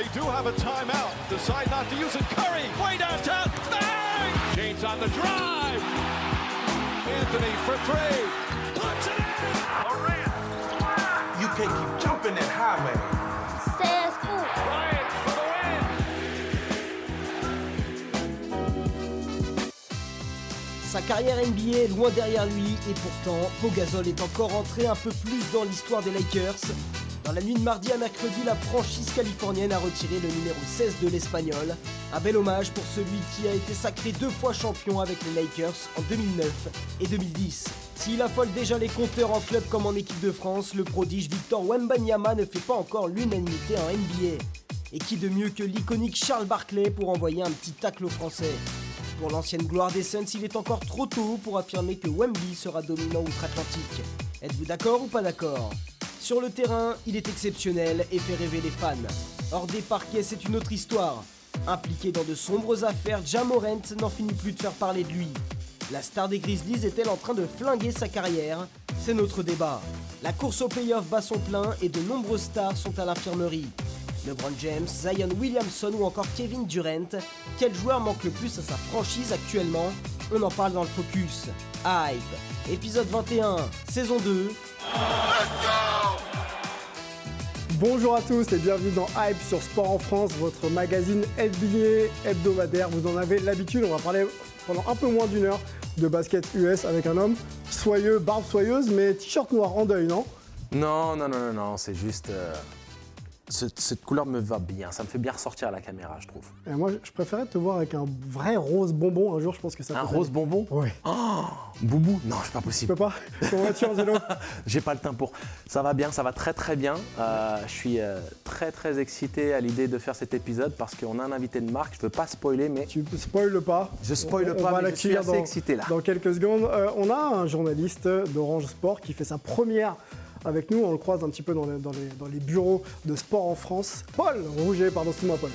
They do have a timeout. Decide not to use it. Curry, way downtown. Bang! James on the drive. Anthony for three. Puts it in. Durant. You can't keep jumping that high, man. C'est fou. Bryant for the win. Sa carrière NBA est loin derrière lui et pourtant, Pogazol est encore entré un peu plus dans l'histoire des Lakers. La nuit de mardi à mercredi, la franchise californienne a retiré le numéro 16 de l'Espagnol. Un bel hommage pour celui qui a été sacré deux fois champion avec les Lakers en 2009 et 2010. S'il affole déjà les compteurs en club comme en équipe de France, le prodige Victor Wembanyama ne fait pas encore l'unanimité en NBA. Et qui de mieux que l'iconique Charles Barkley pour envoyer un petit tacle aux Français? Pour l'ancienne gloire des Suns, il est encore trop tôt pour affirmer que Wemby sera dominant outre-Atlantique. Êtes-vous d'accord ou pas d'accord? Sur le terrain, il est exceptionnel et fait rêver les fans. Hors des parquets, c'est une autre histoire. Impliqué dans de sombres affaires, Jamorant n'en finit plus de faire parler de lui. La star des Grizzlies est-elle en train de flinguer sa carrière? C'est notre débat. La course au playoff bat son plein et de nombreuses stars sont à l'infirmerie. LeBron James, Zion Williamson ou encore Kevin Durant, quel joueur manque le plus à sa franchise actuellement? On en parle dans le focus. Hype, épisode 21, saison 2. Bonjour à tous et bienvenue dans Hype sur Sport en France, votre magazine NBA hebdomadaire. Vous en avez l'habitude, on va parler pendant un peu moins d'une heure de basket US avec un homme soyeux, barbe soyeuse, mais t-shirt noir en deuil, non? Non, non, non, non, non, c'est juste. euh, ce- cette couleur me va bien, ça me fait bien ressortir à la caméra, je trouve. Et Moi, je préférais te voir avec un vrai rose bonbon. Un jour, je pense que ça Un rose aller. bonbon Oui. Boubou Non, c'est pas Tu possible. peux pas Comment vas-tu, Angelo? J'ai pas le temps pour. Ça va bien, ça va très très bien. Euh, je suis euh, très très excité à l'idée de faire cet épisode parce qu'on a un invité de marque. Je veux pas spoiler, mais Tu spoil pas. Je spoil On- on pas, va mais je suis assez dans- excité, là. Dans quelques secondes. Euh, on a un journaliste d'Orange Sport qui fait sa première avec nous. On le croise un petit peu dans les, dans les- dans les bureaux de sport en France. Paul Rouget, pardon, c'est moi, Paul.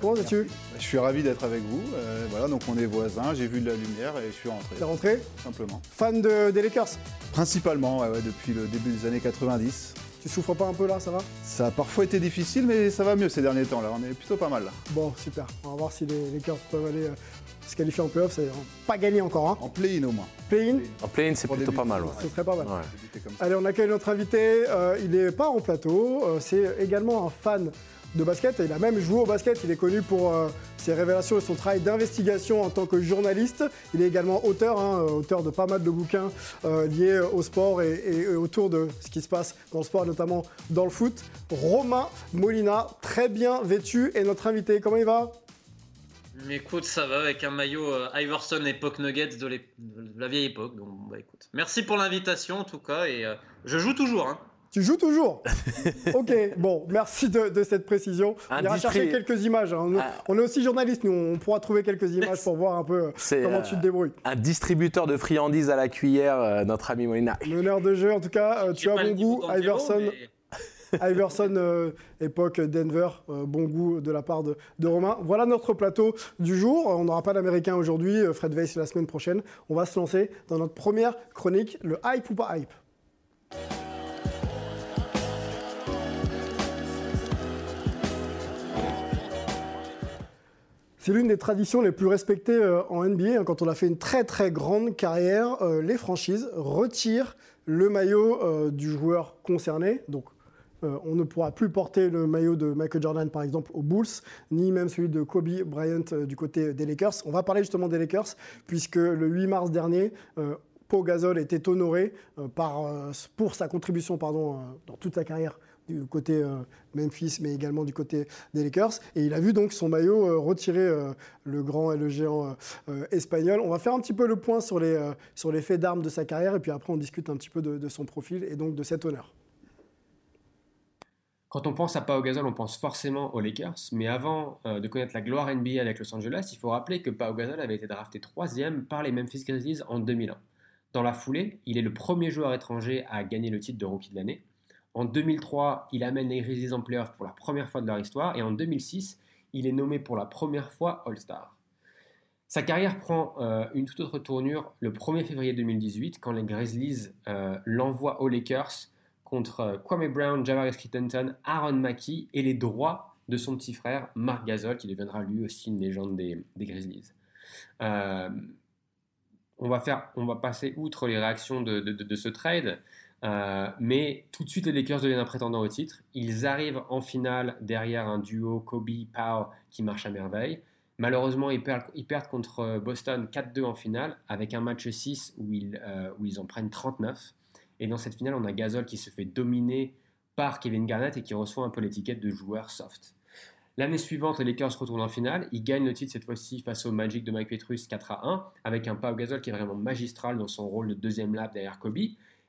Comment vas-tu? Je suis ravi d'être avec vous. Euh, voilà, donc on est voisins, j'ai vu de la lumière et je suis rentré, T'es rentré? Simplement. Fan de, des Lakers? Principalement, ouais, ouais, depuis le début des années 90. Tu souffres pas un peu là, ça va? Ça a parfois été difficile, mais ça va mieux ces derniers temps. Là, on est plutôt pas mal. Là. Bon, super. On va voir si les Lakers peuvent aller euh, se qualifier en playoff. C'est pas gagné encore. Hein. En play-in au moins. Play-in, en play c'est plutôt pas mal. ouais. ce serait pas mal. Ouais. Allez, on accueille notre invité. Euh, il n'est pas en plateau. euh, c'est également un fan de basket. Et il a même joué au basket. Il est connu pour euh, ses révélations et son travail d'investigation en tant que journaliste. Il est également auteur, hein, auteur de pas mal de bouquins euh, liés au sport et, et- et autour de ce qui se passe dans le sport, notamment dans le foot. Romain Molina, très bien vêtu, est notre invité. Comment il va? Mais écoute, ça va avec un maillot euh, Iverson époque Nuggets de, de la vieille époque. Donc, bah écoute. Merci pour l'invitation en tout cas. Et euh, je joue toujours. Hein. Tu joues toujours? Ok, bon, merci de, de cette précision. On ira chercher quelques images. hein. Nous- Ah. On est aussi journaliste, nous, on pourra trouver quelques images pour voir un peu euh, comment euh, tu te débrouilles. Un distributeur de friandises à la cuillère, euh, notre ami Molina. L'honneur de jeu, en tout cas, euh, tu as bon goût, Iverson, mais- Iverson euh, époque Denver, euh, bon goût de la part de, Romain. Voilà notre plateau du jour. On n'aura pas d'américain aujourd'hui, euh, Fred Weiss la semaine prochaine. On va se lancer dans notre première chronique, le hype ou pas hype? C'est l'une des traditions les plus respectées en NBA. hein. Quand on a fait une très très grande carrière, les franchises retirent le maillot du joueur concerné. Euh, on ne pourra plus porter le maillot de Michael Jordan, par exemple, aux Bulls, ni même celui de Kobe Bryant euh, du côté des Lakers. On va parler justement des Lakers, puisque le 8 mars dernier, euh, Pau Gasol était honoré euh, par, pour sa contribution pardon, dans toute sa carrière du côté Memphis, mais également du côté des Lakers. Et il a vu donc son maillot retirer le grand et le géant espagnol. On va faire un petit peu le point sur les, sur les faits d'armes de sa carrière, et puis après on discute un petit peu de son profil et donc de cet honneur. Quand on pense à Pau Gasol, on pense forcément aux Lakers, mais avant euh, de connaître la gloire NBA avec Los Angeles, il faut rappeler que Pau Gasol avait été drafté troisième par les Memphis Grizzlies en 2001. Dans la foulée, il est le premier joueur étranger à gagner le titre de rookie de l'année. En 2003, il amène les Grizzlies en playoff pour la première fois de leur histoire, et en 2006, il est nommé pour la première fois All-Star. Sa carrière prend euh, une toute autre tournure le 1er février 2018 quand les Grizzlies euh, l'envoient aux Lakers contre euh, Kwame Brown, Javaris Crittenton, Aaron Mackey et les droits de son petit frère Marc Gasol, qui deviendra lui aussi une légende des, Grizzlies. Euh, on, va faire, on va passer outre les réactions de, ce trade, euh, mais tout de suite les Lakers deviennent un prétendant au titre. Ils arrivent en finale derrière un duo Kobe-Powell qui marche à merveille. Malheureusement, ils perdent, contre Boston 4-2 en finale, avec un match 6 où ils, euh, où ils en prennent 39. Et dans cette finale, on a Gasol qui se fait dominer par Kevin Garnett et qui reçoit un peu l'étiquette de joueur soft. L'année suivante, les Lakers retournent en finale. Ils gagnent le titre cette fois-ci face au Magic de Mike Petrus 4 à 1, avec un Pau Gasol qui est vraiment magistral dans son rôle de deuxième lap derrière Kobe.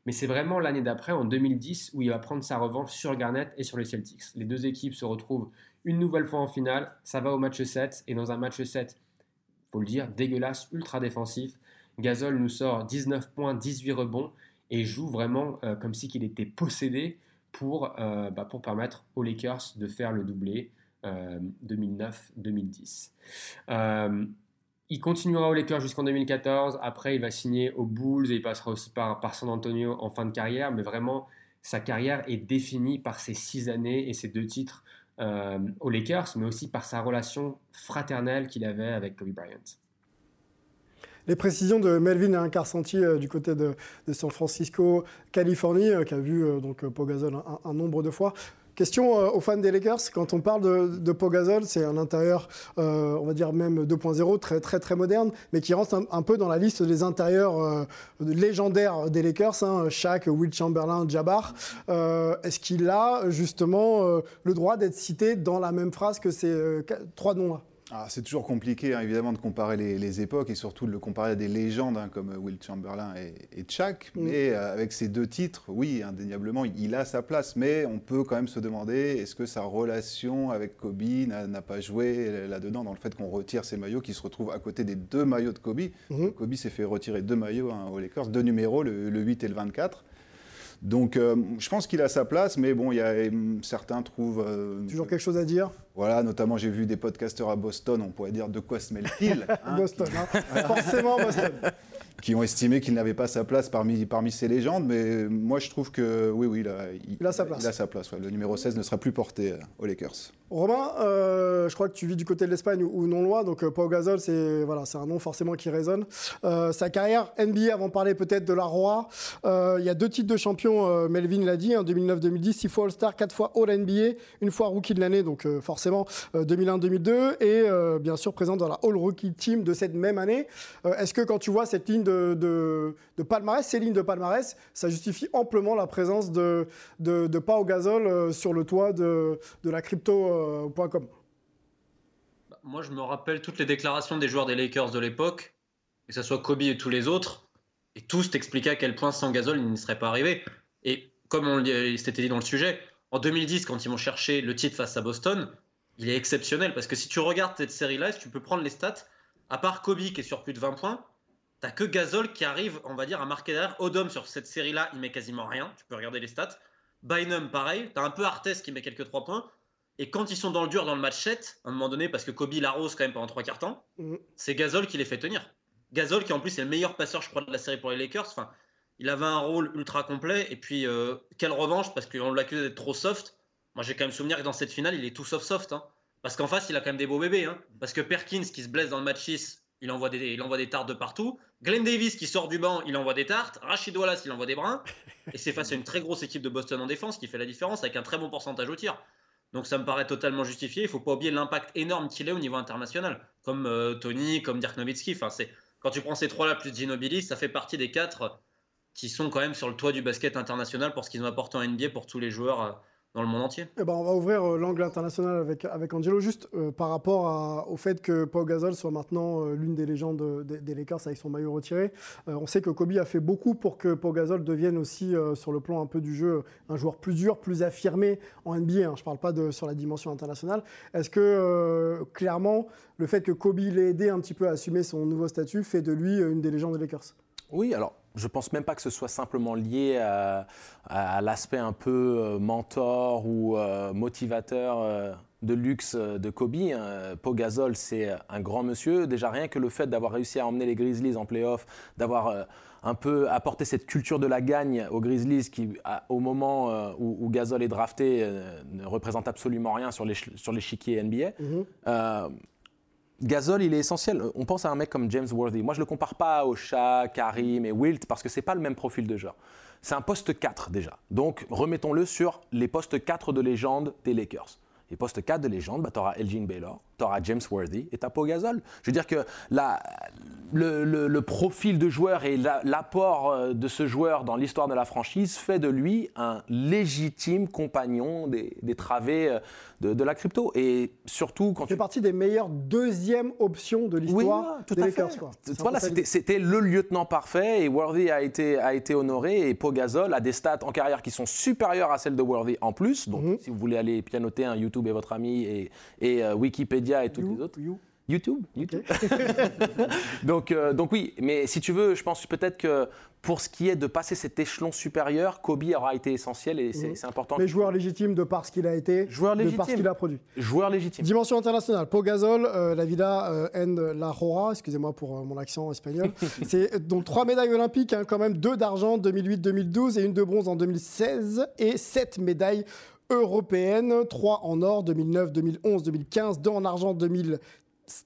Mais c'est vraiment l'année d'après, en 2010, où il va prendre sa revanche sur Garnett et sur les Celtics. Les deux équipes se retrouvent une nouvelle fois en finale. Ça va au match 7. Et dans un match 7, faut le dire, dégueulasse, ultra défensif. Gasol nous sort 19 points, 18 rebonds et joue vraiment euh, comme si qu'il était possédé pour, euh, bah, pour permettre aux Lakers de faire le doublé 2009-2010. Euh, il continuera aux Lakers jusqu'en 2014. Après, il va signer aux Bulls et il passera aussi par, San Antonio en fin de carrière. Mais vraiment, sa carrière est définie par ces six années et ces deux titres aux Lakers, mais aussi par sa relation fraternelle qu'il avait avec Kobe Bryant les précisions de Melvin Incarcenti euh, du côté de, San Francisco, Californie, euh, qui a vu euh, donc Pogazol un, nombre de fois. Question aux fans des Lakers, quand on parle de, de Pogazol, c'est un intérieur, on va dire même 2.0, très très très moderne, mais qui rentre un, peu dans la liste des intérieurs légendaires des Lakers, hein, Shaq, Will Chamberlain, Jabbar. Est-ce qu'il a justement le droit d'être cité dans la même phrase que ces trois noms-là? C'est toujours compliqué, hein, évidemment, de comparer les, époques et surtout de le comparer à des légendes hein, comme Will Chamberlain et, et Chuck. Mm. Mais euh, avec ces deux titres, oui, indéniablement, il a sa place. Mais on peut quand même se demander est-ce que sa relation avec Kobe n'a pas joué là-dedans, dans le fait qu'on retire ses maillots qui se retrouvent à côté des deux maillots de Kobe. Mm-hmm. Kobe s'est fait retirer deux maillots hein, aux Lakers, deux numéros, le, le 8 et le 24. Donc, euh, je pense qu'il a sa place, mais bon, il y a hum, certains trouvent. Euh, Toujours quelque chose à dire? Voilà, notamment j'ai vu des podcasteurs à Boston, on pourrait dire de quoi se mêle-t-il hein, Boston, hein. forcément Boston qui ont estimé qu'il n'avait pas sa place parmi, parmi ces légendes. Mais moi, je trouve que oui, oui, il, a, sa place. Il a sa place Le numéro 16 ne sera plus porté euh, aux Lakers. Romain, euh, je crois que tu vis du côté de l'Espagne ou, non loin, donc euh, Pau Gasol, c'est voilà, un nom forcément qui résonne. sa carrière NBA, avant de parler peut-être de la Roi, il y a deux titres de champion. Melvin l'a dit, en 2009-2010, six fois All-Star, quatre fois All-NBA, une fois Rookie de l'année, donc forcément 2001-2002, et bien sûr présent dans la All-Rookie Team de cette même année. Est-ce que quand tu vois cette ligne de, palmarès, ces lignes de palmarès, ça justifie amplement la présence de, de, de Pau Gasol sur le toit de, de la crypto euh, bah, moi, je me rappelle toutes les déclarations des joueurs des Lakers de l'époque, que ce soit Kobe et tous les autres, et tous t'expliquaient à quel point sans gazole, il n'y serait pas arrivé. Et comme on s'était dit dans le sujet, en 2010, quand ils vont chercher le titre face à Boston, il est exceptionnel parce que si tu regardes cette série-là, si tu peux prendre les stats, à part Kobe qui est sur plus de 20 points, t'as que Gasol qui arrive, on va dire, à marquer derrière. Odom sur cette série-là, il met quasiment rien. Tu peux regarder les stats. Bynum, pareil. T'as un peu Artes qui met quelques 3 points. Et quand ils sont dans le dur dans le match 7, à un moment donné, parce que Kobe l'arrose quand même pendant trois quarts temps, mm. c'est Gasol qui les fait tenir. Gasol qui en plus est le meilleur passeur, je crois, de la série pour les Lakers. Enfin, il avait un rôle ultra complet. Et puis, euh, quelle revanche, parce qu'on l'accuse d'être trop soft. Moi, j'ai quand même souvenir que dans cette finale, il est tout sauf soft. Hein. Parce qu'en face, il a quand même des beaux bébés. Hein. Parce que Perkins, qui se blesse dans le match 6, il envoie, des, il envoie des tartes de partout. Glenn Davis, qui sort du banc, il envoie des tartes. Rachid Wallace, il envoie des brins. Et c'est face à une très grosse équipe de Boston en défense qui fait la différence avec un très bon pourcentage au tir. Donc ça me paraît totalement justifié. Il ne faut pas oublier l'impact énorme qu'il a au niveau international, comme euh, Tony, comme Dirk Nowitzki. Enfin, c'est quand tu prends ces trois-là plus Ginobili, ça fait partie des quatre qui sont quand même sur le toit du basket international pour ce qu'ils ont apporté en NBA pour tous les joueurs euh, dans le monde entier eh ben, On va ouvrir euh, l'angle international avec, avec Angelo, juste euh, par rapport au fait que Pau Gasol soit maintenant euh, l'une des légendes des Lakers avec son maillot retiré. on sait que Kobe a fait beaucoup pour que Pau Gasol devienne aussi, sur le plan un peu du jeu, un joueur plus dur, plus affirmé en NBA. Hein. je ne parle pas de, sur la dimension internationale. Est-ce que, clairement, le fait que Kobe l'ait aidé un petit peu à assumer son nouveau statut fait de lui une des légendes des Lakers? Oui, alors je pense même pas que ce soit simplement lié à, l'aspect un peu euh, mentor ou euh, motivateur euh, de luxe de Kobe. Hein. Pogazol, c'est un grand monsieur. Déjà, rien que le fait d'avoir réussi à emmener les Grizzlies en playoff, d'avoir un peu apporté cette culture de la gagne aux Grizzlies qui, au moment où, où, Gasol est drafté, ne représente absolument rien sur l'échiquier NBA. Mm Gasol, il est essentiel. On pense à un mec comme James Worthy. Moi, je ne le compare pas au Shaq, Karim et Wilt parce que ce n'est pas le même profil de joueur. C'est un poste 4 déjà. Donc, remettons-le sur les postes 4 de légende des Lakers. Les postes 4 de légende, bah, tu auras Elgin Baylor, tu auras James Worthy et tu Pau Gasol. Je veux dire que la, le, profil de joueur et l'apport euh, de ce joueur dans l'histoire de la franchise fait de lui un légitime compagnon des, travées euh, de, la crypto. Et surtout quand il fait partie des meilleures deuxièmes options de l'histoire des Lakers. Voilà, c'était le lieutenant parfait et Worthy a été, a été honoré et Pogazol a des stats en carrière qui sont supérieures à celles de Worthy en plus. Donc mhm. si vous voulez aller pianoter un YouTube et votre ami et, et euh, Wikipédia et toutes les autres. YouTube. YouTube. donc, euh, donc oui, mais si tu veux, je pense peut-être que pour ce qui est de passer cet échelon supérieur, Kobe aura été essentiel et c'est mhm. important. Mais joueur légitime de par ce qu'il a été, joueur légitime. de par ce qu'il a produit. Joueur légitime. Dimension internationale. Pogazol, euh, la Vida euh, en la Rora, excusez-moi pour mon accent espagnol. c'est donc trois médailles olympiques, hein, quand même deux d'argent 2008-2012 et une de bronze en 2016 et sept médailles européennes, trois en or 2009, 2011, 2015, deux en argent 2000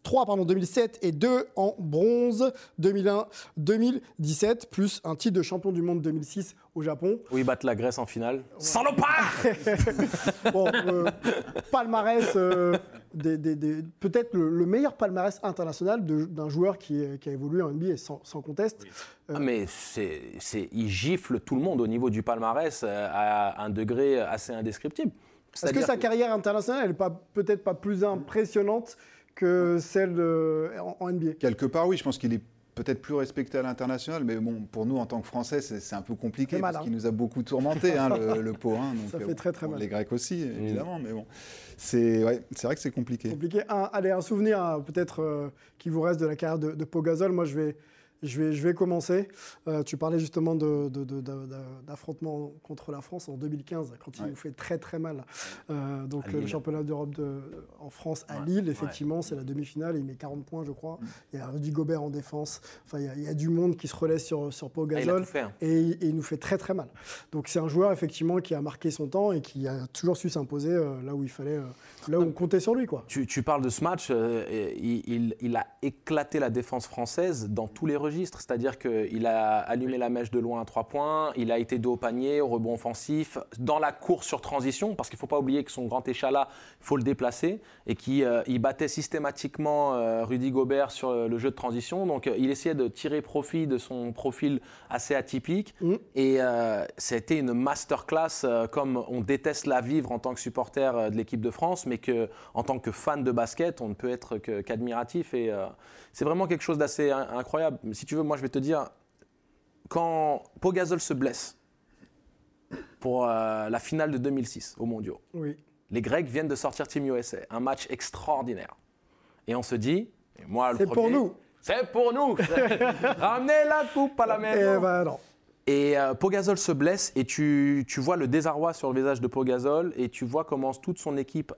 3 pardon, 2007 et 2 en bronze 2001-2017, plus un titre de champion du monde 2006 au Japon. Où ils battent la Grèce en finale. Salopard Bon, euh, palmarès, euh, peut-être le, meilleur palmarès international d'un joueur qui, qui, a évolué en NBA sans, sans conteste. Euh, ah, mais c'est, il gifle tout le monde au niveau du palmarès à un degré assez indescriptible. Est-ce que sa carrière internationale, elle n'est peut-être pas plus impressionnante que celle en, NBA. Quelque part, oui, je pense qu'il est peut-être plus respecté à l'international, mais bon, pour nous en tant que Français, c'est un peu compliqué parce qu'il nous a beaucoup tourmenté, hein, le, le pot. Hein, ça fait très très mal. Les Grecs aussi, évidemment, mais bon, c'est ouais, vrai que c'est compliqué. Compliqué. allez, un souvenir hein, peut-être euh, qui vous reste de la carrière de, de Pogazol. Moi, je vais je vais, je vais commencer. Euh, tu parlais justement d'affrontement contre la France en 2015, quand il nous fait très très mal. Euh, donc le championnat d'Europe en France à Lille, effectivement, c'est la demi-finale. Il met 40 points, je crois. Mm. Il y a Rudy Gobert en défense. Enfin, il y, a, du monde qui se relaie sur, sur Pau Gasol. Ah, hein. et, il nous fait très très mal. Donc c'est un joueur, effectivement, qui a marqué son temps et qui a toujours su s'imposer euh, là où il fallait, là où on comptait sur lui. Quoi. Tu, tu parles de ce match. Il, il, a éclaté la défense française dans tous les registres c'est-à-dire qu'il a allumé la mèche de loin à trois points, il a été dos au panier, au rebond offensif, dans la course sur transition, parce qu'il ne faut pas oublier que son grand échalas, il faut le déplacer, et qu'il euh, battait systématiquement euh, Rudy Gobert sur le jeu de transition. Donc euh, il essayait de tirer profit de son profil assez atypique, mm. et c'était une masterclass comme on déteste la vivre en tant que supporter de l'équipe de France, mais que en tant que fan de basket, on ne peut être qu'admiratif, et c'est vraiment quelque chose d'assez incroyable si tu veux, moi je vais te dire, quand Pogazol se blesse pour euh, la finale de 2006 au Mondiaux, oui. les Grecs viennent de sortir Team USA, un match extraordinaire. Et on se dit, et moi le C'est pour nous. C'est pour nous. Ramenez la coupe à la maison. Et ben non. Et euh, Pogazol se blesse et tu, tu, vois le désarroi sur le visage de Pogazol et tu vois comment toute son équipe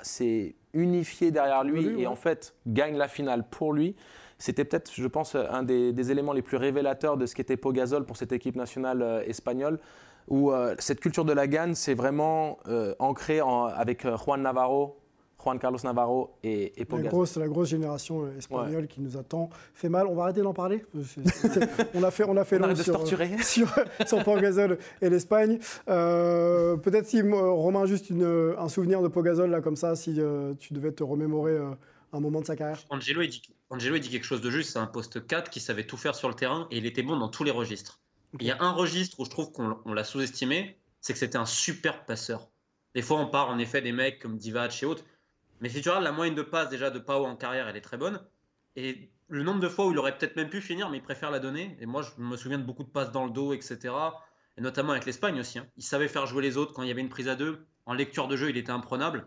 s'est unifiée derrière lui, et en fait gagne la finale pour lui. C'était peut-être, je pense, un des, éléments les plus révélateurs de ce qu'était Pogazol pour cette équipe nationale euh, espagnole, où euh, cette culture de la gagne s'est vraiment euh, ancrée avec Juan Navarro, Juan Carlos Navarro et, et La grosse, la grosse génération espagnole qui nous attend fait mal. On va arrêter d'en parler? on a fait, on a fait on sur, sur, sur Pogazol et l'Espagne. Peut-être si Romain juste une, un souvenir de Pogazol là comme ça, si tu devais te remémorer un moment de sa carrière. Angelo, il dit, Angelo, il dit quelque chose de juste. C'est un poste 4 qui savait tout faire sur le terrain et il était bon dans tous les registres. Il y a un registre où je trouve qu'on l'a sous-estimé, c'est que c'était un super passeur. Des fois, on part en effet des mecs comme Divac et autres. Mais si tu regardes la moyenne de passes déjà de Pau en carrière, elle est très bonne. Et le nombre de fois où il aurait peut-être même pu finir, mais il préfère la donner. Et moi, je me souviens de beaucoup de passes dans le dos, etc. Et notamment avec l'Espagne aussi. Hein. Il savait faire jouer les autres quand il y avait une prise à deux. En lecture de jeu, il était imprenable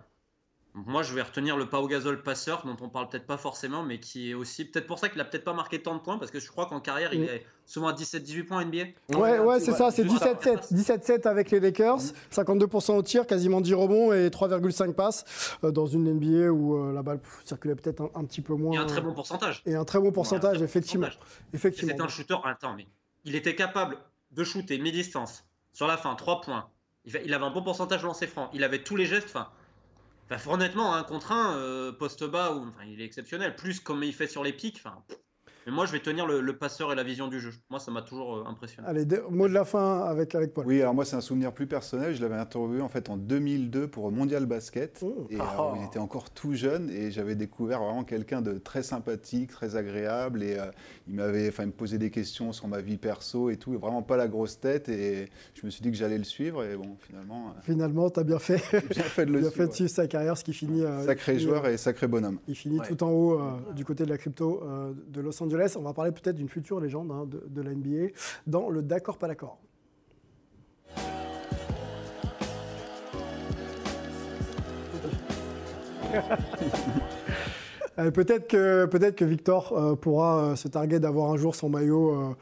Moi, je vais retenir le Pau Gasol passeur, dont on parle peut-être pas forcément, mais qui est aussi peut-être pour ça qu'il a peut-être pas marqué tant de points, parce que je crois qu'en carrière, il est souvent à 17-18 points NBA. Ouais, ouais, c'est ça, c'est juste 17-7. 17-7 avec les Lakers, 52% au tir, quasiment 10 rebonds et 3,5 passes euh, dans une NBA où euh, la balle pff, circulait peut-être un, un petit peu moins. A un très bon pourcentage. Et un très bon pourcentage, Ouais, effectivement. pourcentage. effectivement. C'est un shooter. Attends, mais il était capable de shooter mi-distance sur la fin, 3 points. Il avait un bon pourcentage de lancer franc. Il avait tous les gestes. Enfin, enfin, honnêtement, un contre un, euh, poste bas, ou, enfin, il est exceptionnel. Plus comme il fait sur les pics. Enfin. Mais moi, je vais tenir le, le passeur et la vision du jeu. Moi, ça m'a toujours euh, impressionné. Allez, mot de la fin avec, avec Paul. Oui, alors moi, c'est un souvenir plus personnel. Je l'avais interviewé en fait en 2002 pour Mondial Basket. Oh. Et alors, il était encore tout jeune et j'avais découvert vraiment quelqu'un de très sympathique, très agréable. Et euh, il m'avait, me posait des questions sur ma vie perso et tout. Et vraiment pas la grosse tête. Et je me suis dit que j'allais le suivre. Et bon, finalement, euh, Finalement, tu as bien fait, bien fait de le bien fait de suivre sa carrière, ce qui finit. euh, Sacré finit, joueur euh, et sacré bonhomme. Il finit Ouais. tout en haut euh, du côté de la crypto euh, de Los Angeles. On va parler peut-être d'une future légende hein, de, la NBA dans le d'accord pas d'accord. Euh, peut-être que peut-être que Victor euh, pourra euh, se targuer d'avoir un jour son maillot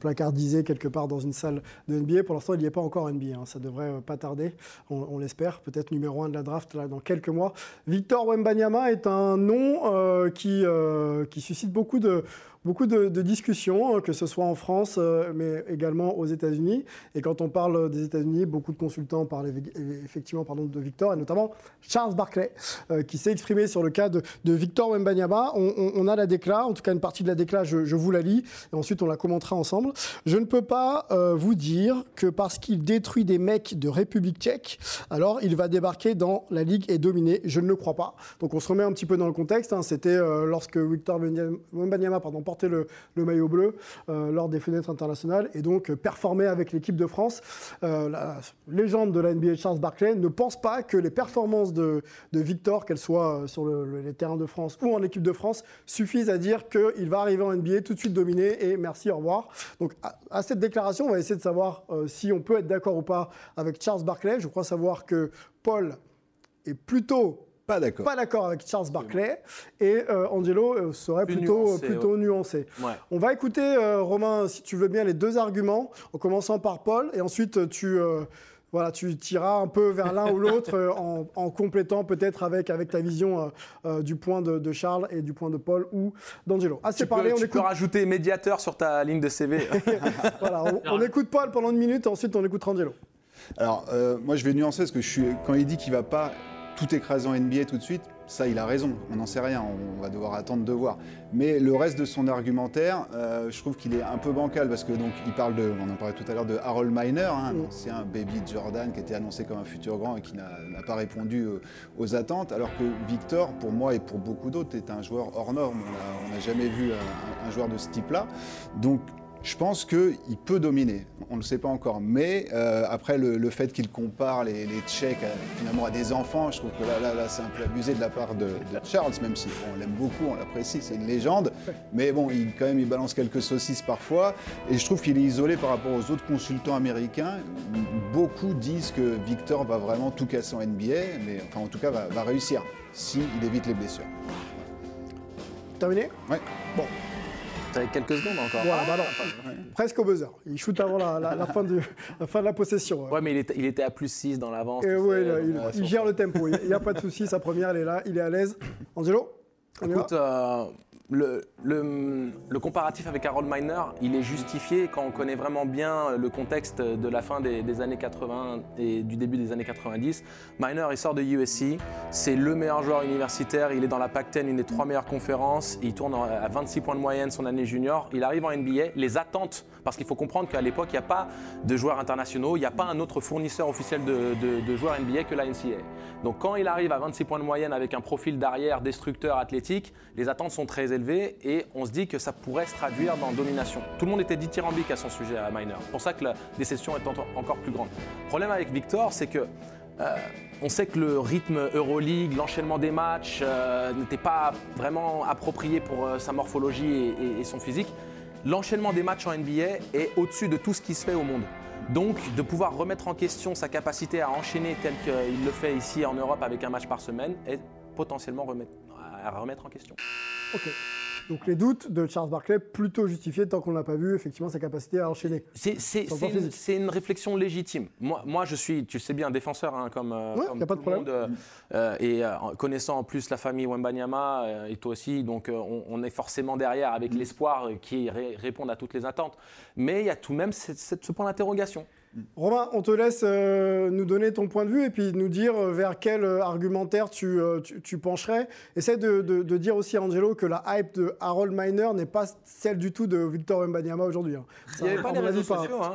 placardisé quelque part dans une salle de NBA. Pour l'instant, il n'y est pas encore NBA. hein. Ça devrait pas tarder. On, l'espère. Peut-être numéro un de la draft là dans quelques mois. Victor Wembanyama est un nom qui qui suscite beaucoup de beaucoup de, discussions, euh, que ce soit en France, euh, mais également aux États-Unis. Et quand on parle des États-Unis, beaucoup de consultants parlent effectivement de Victor, et notamment Charles Barkley, euh, qui s'est exprimé sur le cas de, Victor Wembanyama. On, a la décla, en tout cas une partie de la décla, je, vous la lis, et ensuite on la commentera ensemble. Je ne peux pas euh, vous dire que parce qu'il détruit des mecs de République tchèque, alors il va débarquer dans la Ligue et dominer. Je ne le crois pas. Donc on se remet un petit peu dans le contexte. hein. C'était lorsque Victor Wembanyama pardon, portait le, maillot bleu euh, lors des fenêtres internationales et donc euh, performait avec l'équipe de France. Euh, la légende de la NBA, Charles Barkley, ne pense pas que les performances de, Victor, qu'elles soient sur le- le- les terrains de France ou en équipe de France, suffisent à dire qu'il va arriver en NBA tout de suite dominé et merci, au revoir. Donc à, à cette déclaration, on va essayer de savoir si on peut être d'accord ou pas avec Charles Barkley. Je crois savoir que Paul est plutôt Pas d'accord. pas d'accord avec Charles Barkley et euh, Angelo euh, serait Plus plutôt, nuancé, plutôt nuancé. Ouais. On va écouter, euh, Romain, si tu veux bien, les deux arguments, en commençant par Paul, et ensuite tu, euh, voilà, tu tireras un peu vers l'un ou l'autre euh, en, en complétant peut-être avec, avec ta vision euh, euh, du point de, de Charles et du point de Paul ou d'Angelo. Assez Tu, peux, parlé, on tu peux écoute, rajouter médiateur sur ta ligne de CV. voilà, on, on écoute Paul pendant une minute, et ensuite on écoute Angelo. Alors, euh, moi, je vais nuancer parce que je suis, quand il dit qu'il va pas tout écraser en NBA tout de suite, ça, il a raison. On n'en sait rien. On va devoir attendre de voir. Mais le reste de son argumentaire, euh, je trouve qu'il est un peu bancal parce que donc il parle de, on en parlait tout à l'heure de Harold Miner, hein, un ancien baby Jordan qui était annoncé comme un futur grand et qui n'a pas répondu euh, aux attentes, alors que Victor, pour moi et pour beaucoup d'autres, est un joueur hors norme. On n'a jamais vu un, un joueur de ce type-là. Donc je pense qu'il peut dominer, on ne le sait pas encore. Mais euh, après, le, le fait qu'il compare les, les Tchèques à- finalement à des enfants, je trouve que là, là, là c'est un peu abusé de la part de, de Charles, même si on l'aime beaucoup, on l'apprécie, c'est une légende. Mais bon, il, quand même, il balance quelques saucisses parfois. Et je trouve qu'il est isolé par rapport aux autres consultants américains. Beaucoup disent que Victor va vraiment tout casser en NBA, mais enfin, en tout cas, va, va réussir s'il évite les blessures. Terminé? Ouais. Bon, T'avais quelques secondes encore. voilà, bah non, presque au buzzer. Il shoot avant la, la- la fin, du- la fin de la possession. Ouais, mais il était, il était à plus 6 dans l'avance. Et ouais, sais, il, gère le tempo, il n'y a, pas de souci, sa première, elle est là, il est à l'aise. Angelo Écoute, euh, le, comparatif avec Harold Miner, il est justifié quand on connaît vraiment bien le contexte de la fin des, années 80 et du début des années 90. Miner, il sort de USC, c'est le meilleur joueur universitaire, il est dans la Pac-10, une des trois meilleures conférences, il tourne à 26 points de moyenne son année junior, il arrive en NBA, les attentes, parce qu'il faut comprendre qu'à l'époque, il n'y a pas de joueurs internationaux, il n'y a pas un autre fournisseur officiel de, de- de joueurs NBA que la NCAA. Donc quand il arrive à 26 points de moyenne avec un profil d'arrière destructeur athlétique, les attentes sont très élevées et on se dit que ça pourrait se traduire dans domination. Tout le monde était dithyrambique à son sujet à Miner. C'est pour ça que la déception est en- encore plus grande. Le problème avec Victor, c'est que euh, on sait que le rythme Euroleague, l'enchaînement des matchs euh, n'était pas vraiment approprié pour euh, sa morphologie et- et- et son physique. L'enchaînement des matchs en NBA est au-dessus de tout ce qui se fait au monde. Donc, de pouvoir remettre en question sa capacité à enchaîner tel qu'il le fait ici en Europe avec un match par semaine est potentiellement remettre, à remettre en question. Ok. Donc les doutes de Charles Barkley plutôt justifiés tant qu'on n'a pas vu effectivement sa capacité à enchaîner. C'est le une, réflexion légitime. Moi, moi, je suis, tu sais bien, défenseur, hein, comme, euh, Ouais, comme y a pas de le problème. monde, euh, euh, et euh, connaissant en plus la famille Wembanyama euh, et toi aussi, donc on, on est forcément derrière Mm. avec l'espoir euh, qui ré- répondent à toutes les attentes. Mais il y a tout de même cette- cette- ce point d'interrogation. Romain, on te laisse euh, nous donner ton point de vue et puis nous dire euh, vers quel euh, argumentaire tu, euh, tu, tu pencherais. Essaie de, de- de dire aussi à Angelo que la hype de Harold Miner n'est pas celle du tout de Victor Wembanyama aujourd'hui. hein. Il n'y avait pas les hein.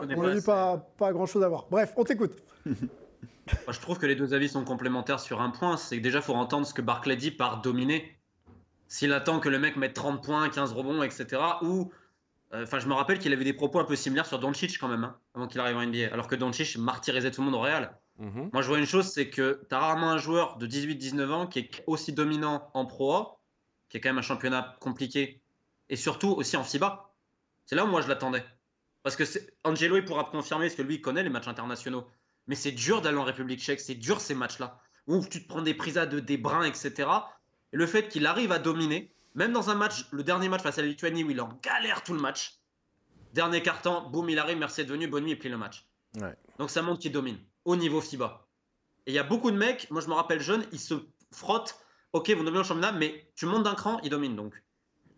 On pas n'a pas, pas grand chose à voir. Bref, on t'écoute. Moi, je trouve que les deux avis sont complémentaires sur un point, c'est que déjà, il faut entendre ce que Barclay dit par dominer. S'il attend que le mec mette 30 points, 15 rebonds, etc. Ou, enfin, je me rappelle qu'il avait des propos un peu similaires sur Doncic quand même, hein, avant qu'il arrive en NBA. Alors que Doncic martyrisait tout le monde au Real. Mhm. Moi, je vois une chose, c'est que tu as rarement un joueur de 18-19 ans qui est aussi dominant en Pro A, qui est quand même un championnat compliqué, et surtout aussi en FIBA. C'est là où moi je l'attendais. Parce que Angelo, il pourra confirmer, parce que lui, il connaît les matchs internationaux. Mais c'est dur d'aller en République tchèque, c'est dur ces matchs-là, où tu te prends des prises à deux, des brins, etc. Et le fait qu'il arrive à dominer, même dans un match, le dernier match face à la Lituanie, où il en galère tout le match, dernier carton, boum, il arrive, merci d'être venu, bonne nuit, et plie le match. Ouais. Donc ça montre qu'il domine au niveau FIBA. Et il y a beaucoup de mecs, moi je me rappelle jeune, ils se frottent. Ok, vous dominez le championnat, mais tu montes d'un cran, ils dominent donc.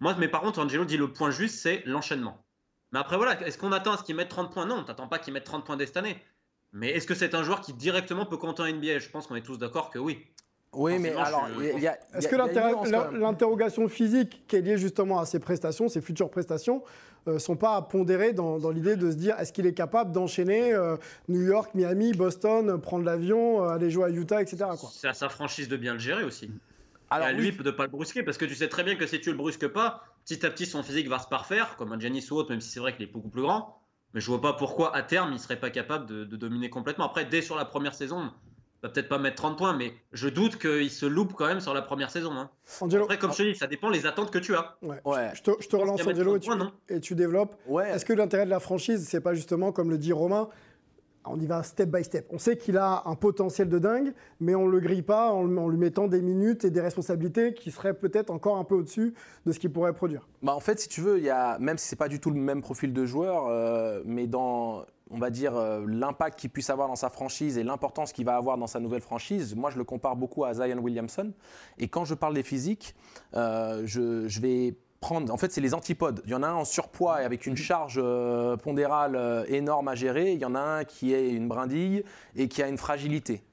Moi, mais par contre, Angelo dit le point juste, c'est l'enchaînement. Mais après, voilà, est-ce qu'on attend à ce qu'il mette 30 points? Non, t'attends pas qu'il mette 30 points dès cette année. Mais est-ce que c'est un joueur qui directement peut compter en NBA Je pense qu'on est tous d'accord que oui. Oui, mais alors, je- il y a- il y a- Est-ce que l'interrogation physique qui est liée justement à ses prestations, ses futures prestations, ne sont pas à pondérer dans, dans l'idée de se dire est-ce qu'il est capable d'enchaîner euh, New York, Miami, Boston, euh, prendre l'avion, euh, aller jouer à Utah, etc. Quoi. C'est à sa franchise de bien le gérer aussi. Alors, et à oui. lui de pas le brusquer, parce que tu sais très bien que si tu le brusques pas, petit à petit son physique va se parfaire, comme un Giannis ou autre, même si c'est vrai qu'il est beaucoup plus grand. Mais je vois pas pourquoi à terme il serait pas capable de, de dominer complètement. Après, dès sur la première saison, va peut-être pas mettre 30 points, mais je doute qu'il se loupe quand même sur la première saison. hein. Angelo, Après, comme je te dis, ça dépend les attentes que tu as. ouais. Ouais. je te, je te relance qu'il y a Angelo et tu, 30 points, non et tu développes. Ouais. Est-ce que l'intérêt de la franchise, c'est pas justement, comme le dit Romain, on y va step by step. On sait qu'il a un potentiel de dingue, mais on le grille pas en, en lui mettant des minutes et des responsabilités qui seraient peut-être encore un peu au-dessus de ce qu'il pourrait produire. Bah, en fait, si tu veux, il y a, même si c'est pas du tout le même profil de joueur, euh, mais dans, on va dire, euh, l'impact qu'il puisse avoir dans sa franchise et l'importance qu'il va avoir dans sa nouvelle franchise, moi, je le compare beaucoup à Zion Williamson. Et quand je parle des physiques, euh, je, vais prendre, en fait, c'est les antipodes. Il y en a un en surpoids et avec une charge euh, pondérale énorme à gérer. Il y en a un qui est une brindille et qui a une fragilité.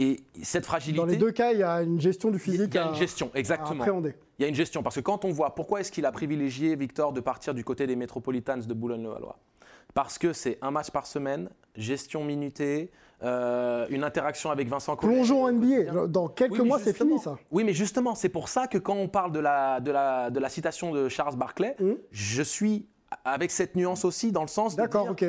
Et cette fragilité. Dans les deux cas, il y a une gestion du il physique y a une gestion, à exactement. appréhender. Il y a une gestion. Parce que quand on voit pourquoi est-ce qu'il a privilégié Victor de partir du côté des Metropolitans de Boulogne-le-Valois? Parce que c'est un match par semaine, gestion minutée, euh, une interaction avec Vincent Collet. Plongeons en NBA. Dans quelques Oui, mois, c'est fini, ça. Oui, mais justement, c'est pour ça que quand on parle de la, de la, de la citation de Charles Barclay, Mhm. je suis avec cette nuance aussi dans le sens de D'accord, ok.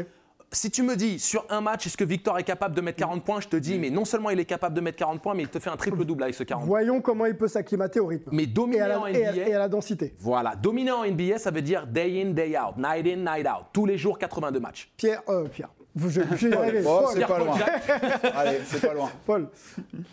Si tu me dis sur un match, est-ce que Victor est capable de mettre 40 points Je te dis, mais non seulement il est capable de mettre 40 points, mais il te fait un triple-double avec ce 40 points. Voyons comment il peut s'acclimater au rythme. Mais Et dominer en NBA, et à- et à la densité. voilà, dominer en NBA, ça veut dire day in, day out, night in, night out, tous les jours 82 matchs. Pierre, euh, Pierre, je, je vais y arriver. Oh, c'est pas loin. Allez, c'est pas loin. Paul,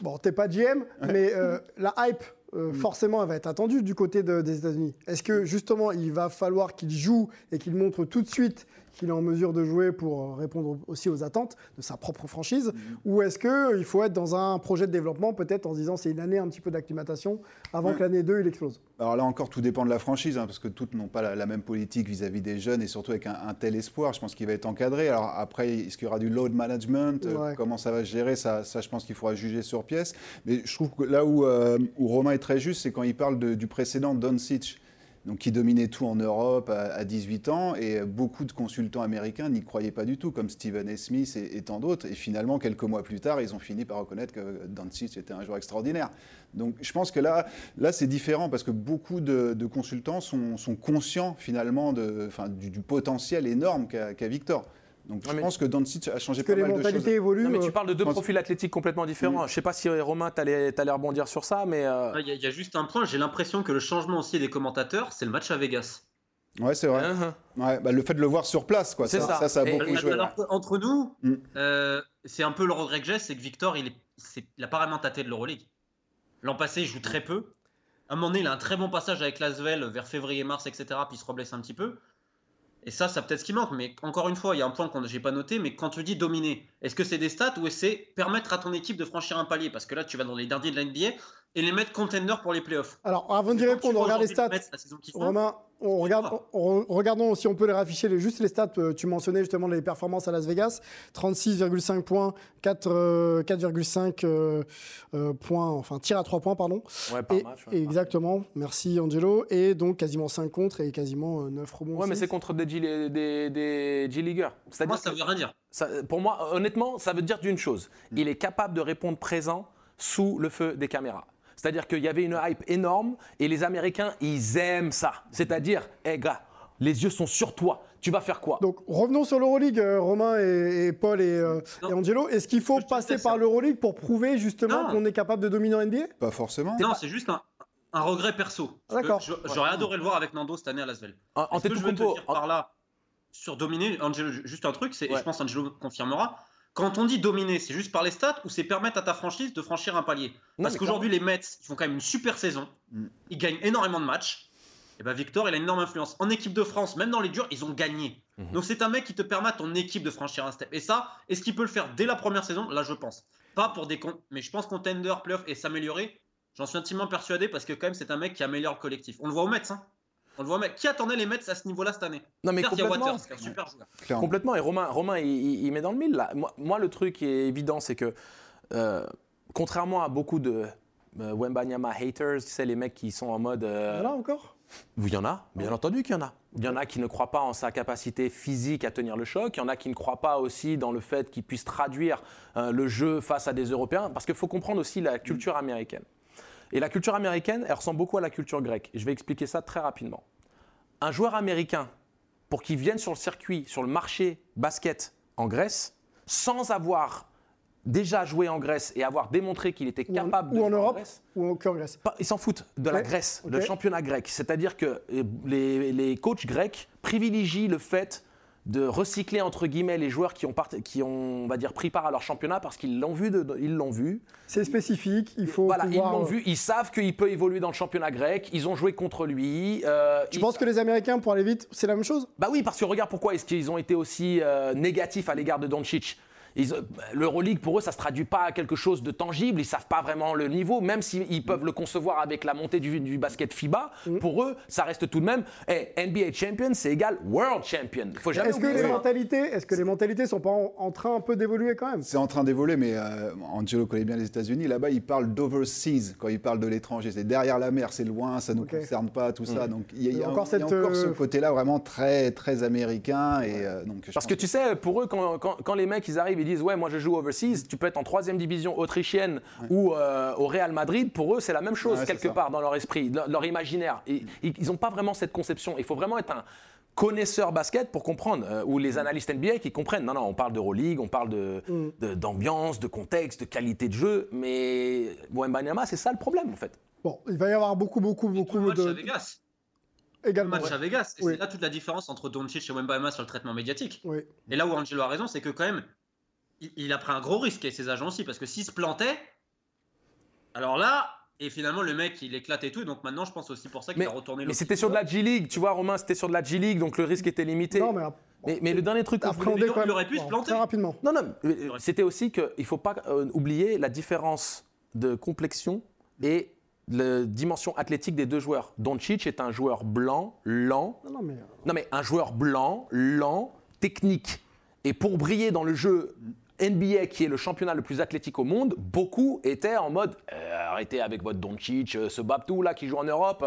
bon, t'es pas GM, mais euh, la hype, euh, forcément, elle va être attendue du côté de- des États-Unis. Est-ce que justement, il va falloir qu'il joue et qu'il montre tout de suite qu'il est en mesure de jouer pour euh, répondre aussi aux attentes de sa propre franchise Ou est-ce qu'il faut être dans un projet de développement, peut-être en se disant c'est une année un petit peu d'acclimatation avant que l'année 2 il explose? Alors là encore, tout dépend de la franchise, hein, parce que toutes n'ont pas la, la même politique vis-à-vis des jeunes, et surtout avec un, un tel espoir, je pense qu'il va être encadré. Alors après, est-ce qu'il y aura du load management? Euh. Comment ça va se gérer? Ça, ça, je pense qu'il faudra juger sur pièce. Mais je trouve que là où, euh, où Romain est très juste, c'est quand il parle de- du précédent Doncic. Donc, qui dominait tout en Europe à, à 18 ans, et beaucoup de consultants américains n'y croyaient pas du tout, comme Stephen. Smith et, tant d'autres. Et finalement, quelques mois plus tard, ils ont fini par reconnaître que Doncic était un joueur extraordinaire. Donc, je pense que là, là c'est différent parce que beaucoup de, consultants sont, conscients finalement de, du, potentiel énorme qu'a Victor. Donc, je pense que Doncic a changé que pas les mal de mentalités choses. évoluent Non, mais euh, tu parles de deux pense- profils athlétiques complètement différents. Je sais pas si euh, Romain, tu allais, rebondir sur ça, mais euh, Ah, Il y, a- il y a juste un point, j'ai l'impression que le changement aussi des commentateurs, c'est le match à Vegas. Ouais, c'est vrai. Ouais, bah, le fait de le voir sur place, quoi. C'est Ça, ça. ça, ça a Et- beaucoup joué. Alors, entre nous, Mm. euh, c'est un peu le regret que j'ai, c'est que Victor, il, est, c'est- il a pas vraiment tâté de l'Euroleague. L'an passé, il joue très peu. À un moment donné, il a un très bon passage avec Lasvel vers février-mars, etc. Puis il se reblesse un petit peu. Et ça, c'est peut-être ce qui manque. Mais encore une fois, il y a un point que j'ai pas noté. Mais quand tu dis dominer, est-ce que c'est des stats ou est-ce que c'est permettre à ton équipe de franchir un palier? Parce que là, tu vas dans les derniers de la NBA et les mettre contender pour les playoffs. Alors, avant d'y répondre, on regarde les stats. Romain, on regarde, regardons si on peut les rafficher les, juste les stats. Euh, tu mentionnais justement les performances à Las Vegas 36,5 points, 4,5 euh, euh, points, enfin tir à 3 points, pardon. Ouais, par match. exactement, merci Angelo. Et donc quasiment 5 contre et quasiment 9 rebonds. Ouais, mais c'est contre des G, des, des G Moi, ça veut rien dire. pour moi, honnêtement, ça veut dire d'une chose. Il est capable de répondre présent sous le feu des caméras. C'est-à-dire qu'il y avait une hype énorme et les Américains, ils aiment ça. C'est-à-dire, hé hey, gars, les yeux sont sur toi. Tu vas faire quoi? Donc revenons sur l'Euroleague, euh, Romain et, Paul euh, et, Angelo. Est-ce qu'il faut passer par l'Euroleague pour prouver justement qu'on est capable de dominer en NBA Pas forcément. Non, c'est juste un, regret perso. D'accord. J'aurais adoré le voir avec Nando cette année à Las Vegas. En, en ce que je veux te dire par là, sur dominer, Angelo, juste un truc, c'est, et je pense Angelo confirmera, quand on dit dominer, c'est juste par les stats ou c'est permettre à ta franchise de franchir un palier Parce qu'aujourd'hui, les Mets, ils font quand même une super saison. Mm. Ils gagnent énormément de matchs. Et bien Victor, il a une énorme influence. En équipe de France, même dans les durs, ils ont gagné. Mhm. Donc c'est un mec qui te permet à ton équipe de franchir un step. Et ça, est-ce qu'il peut le faire dès la première saison? Là, je pense. Pas pour des comptes, mais je pense contender, playoff et s'améliorer. J'en suis intimement persuadé parce que quand même, c'est un mec qui améliore le collectif. On le voit au Mets. Hein. On le voit, mais qui attendait les Mets à ce niveau-là cette année? Non, mais complètement. super joueur. Complètement. Et Romain, Romain il, met dans le mille là. Moi, le truc qui est évident, c'est que euh, contrairement à beaucoup de euh, Wembanyama haters, tu sais, les mecs qui sont en mode. Euh, là encore? Il y en a, bien entendu qu'il y en a. Il y en a qui ne croient pas en sa capacité physique à tenir le choc. Il y en a qui ne croient pas aussi dans le fait qu'il puisse traduire euh, le jeu face à des Européens. Parce qu'il faut comprendre aussi la culture américaine. Et la culture américaine, elle ressemble beaucoup à la culture grecque. Et je vais expliquer ça très rapidement. Un joueur américain, pour qu'il vienne sur le circuit, sur le marché basket en Grèce, sans avoir déjà joué en Grèce et avoir démontré qu'il était capable de ou en Europe, en Grèce, ou en Grèce. Ils s'en foutent de la Grèce, le championnat grec. C'est-à-dire que les, les, coachs grecs privilégient le fait de recycler entre guillemets les joueurs qui ont, qui ont on va dire, pris part à leur championnat parce qu'ils l'ont vu. ils l'ont vu. C'est spécifique, il faut. Voilà, ils l'ont vu, ils savent qu'il peut évoluer dans le championnat grec, ils ont joué contre lui. Euh, tu penses que les Américains, pour aller vite, c'est la même chose? Bah oui, parce que regarde pourquoi est-ce qu'ils ont été aussi euh, négatifs à l'égard de Doncic. Euh, L'Euroleague, pour eux, ça ne se traduit pas à quelque chose de tangible. Ils ne savent pas vraiment le niveau, même s'ils peuvent le concevoir avec la montée du, basket FIBA. Mm. Pour eux, ça reste tout de même hey, eh, NBA champion, c'est égal World champion. Est-ce que, les mentalités, est-ce que les mentalités sont pas en, train un peu d'évoluer quand même? C'est en train d'évoluer, mais euh, Angelo connaît bien les États-Unis. Là-bas, ils parlent d'overseas quand ils parlent de l'étranger. C'est derrière la mer, c'est loin, ça ne nous concerne pas, tout ça. Mm. Donc il y, a, encore, cette, encore ce euh, côté-là vraiment très, très américain. Et, donc, Parce que tu sais, pour eux, quand, quand, quand les mecs ils arrivent, ils disent Ouais, moi je joue overseas, tu peux être en troisième division autrichienne ou euh, au Real Madrid, pour eux c'est la même chose quelque part dans leur esprit, leur, imaginaire. ils n'ont pas vraiment cette conception. Il faut vraiment être un connaisseur basket pour comprendre, euh, ou les analystes NBA qui comprennent. Non, non, on parle d'Euroleague, on parle mm. d'ambiance, de, de, contexte, de qualité de jeu, mais Wembanyama, c'est ça le problème en fait. Bon, il va y avoir beaucoup, beaucoup, beaucoup de. Match à Vegas. Également. match à Vegas. Et c'est là toute la différence entre Doncic et Wembanyama sur le traitement médiatique. Et là où Angelo a raison, c'est que quand même, il, a pris un gros risque et ses agents aussi, parce que s'il se plantait, alors là, et finalement, le mec, il éclate et tout. donc maintenant, je pense aussi pour ça qu'il a retourné le. Mais c'était sur de la G-League, tu vois, Romain, c'était sur de la G-League, donc le risque était limité. Non, mais, mais, le dernier truc que je il aurait pu se planter. Très rapidement. Non, non, c'était aussi qu'il ne faut pas euh, oublier la différence de complexion et la dimension athlétique des deux joueurs. Doncic est un joueur blanc, lent. Non, mais... non, mais un joueur blanc, lent, technique. Et pour briller dans le jeu NBA, qui est le championnat le plus athlétique au monde, beaucoup étaient en mode euh, arrêtez avec votre Doncic, euh, ce Babtou là qui joue en Europe.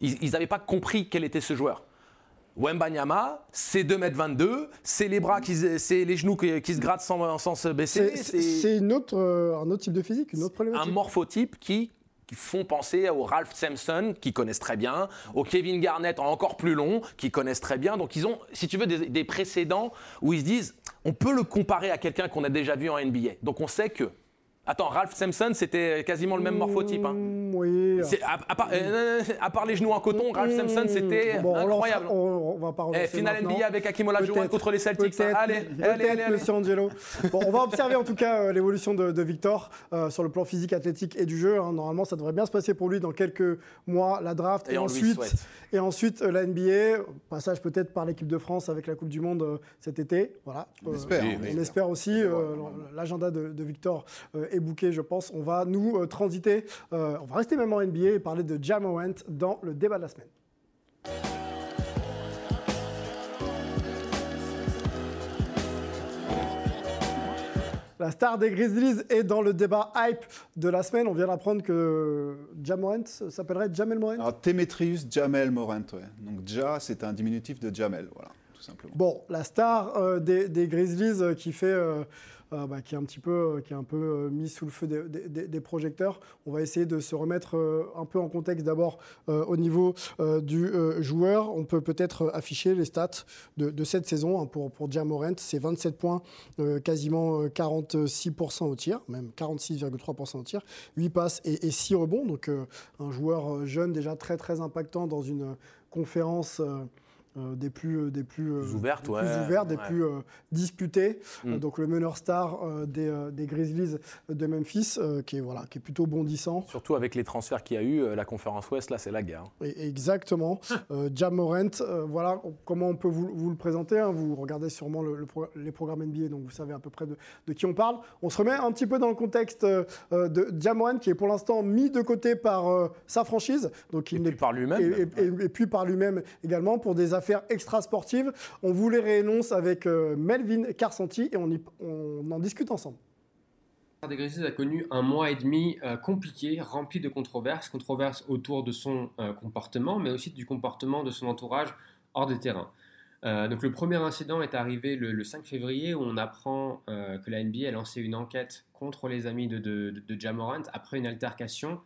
Ils n'avaient pas compris quel était ce joueur. Wembanyama, c'est 2m22, c'est les bras, c'est les genoux qui, se grattent sans, se baisser. C'est une autre, euh, un autre type de physique, une autre problématique. Un morphotype qui qui font penser au Ralph Sampson, qui connaissent très bien, au Kevin Garnett en encore plus long, qui connaissent très bien. Donc ils ont, si tu veux, des, précédents où ils se disent, on peut le comparer à quelqu'un qu'on a déjà vu en NBA. Donc on sait que Attends, Ralph Sampson, c'était quasiment le même morphotype. Hein. Mm, Oui. C'est- À, à part, euh, à part les genoux en coton, Ralph Sampson, c'était Bon, on incroyable. On, on va pas Eh, finale maintenant. NBA avec Hakim Olajuwon contre les Celtics. Peut-être, Allez, allez, allez, allez. monsieur Angelo. Bon, on va observer en tout cas euh, l'évolution de, de Victor euh, sur le plan physique, athlétique et du jeu. hein. Normalement, ça devrait bien se passer pour lui dans quelques mois, la draft. Et ensuite, souhaite. et ensuite euh, la NBA. Passage peut-être par l'équipe de France avec la Coupe du Monde euh, cet été. Voilà. On Euh, espère, oui, on oui. on espère. espère aussi. euh, L'agenda de, de Victor euh, est booké, je pense. On va nous euh, transiter. euh, on va rester même en NBA et parler de Jamorant dans le débat de la semaine. La star des Grizzlies est dans le débat hype de la semaine. On vient d'apprendre que Jamorant s'appellerait Jamel Morant. Alors, Demetrius Jamel Morant, ouais. Donc, Ja, c'est un diminutif de Jamel, voilà, tout simplement. Bon, la star euh, des, des Grizzlies euh, qui fait, euh, euh, bah, qui est un petit peu, euh, qui est un peu euh, mis sous le feu des, projecteurs. On va essayer de se remettre un peu en contexte d'abord au niveau du joueur. On peut peut-être afficher les stats de, cette saison hein, pour pour Jamorant. C'est 27 points, quasiment euh, 46% au tir, même 46,3% au tir, 8 passes et, et 6 rebonds. Donc un joueur jeune déjà très très impactant dans une conférence. Euh, des plus euh, des plus, euh, Plus ouvertes, des ouais, plus ouvertes, des plus disputées. Mm. Donc le meneur star des, des Grizzlies de Memphis, qui est voilà, qui est plutôt bondissant. Surtout avec les transferts qu'il y a eu, la conférence Ouest, là, c'est la guerre. Et- exactement. euh, Jam Morant, voilà comment on peut vous, vous le présenter. hein? Vous regardez sûrement le- le pro- les programmes NBA, donc vous savez à peu près de, de qui on parle. On se remet un petit peu dans le contexte de Jam Morant, qui est pour l'instant mis de côté par sa franchise. Donc Et il puis n'est par lui-même. et, et- et- et puis par lui-même également pour des affaires extra-sportives. On vous les réénonce avec euh, Melvin Carsanti et on, en discute ensemble. Des a connu un mois et demi euh, compliqué, rempli de controverses, controverses autour de son euh, comportement, mais aussi du comportement de son entourage hors des terrains. Donc le premier incident est arrivé le, le 5 février où on apprend que la NBA a lancé une enquête contre les amis de, de, de, de Ja Morant après une altercation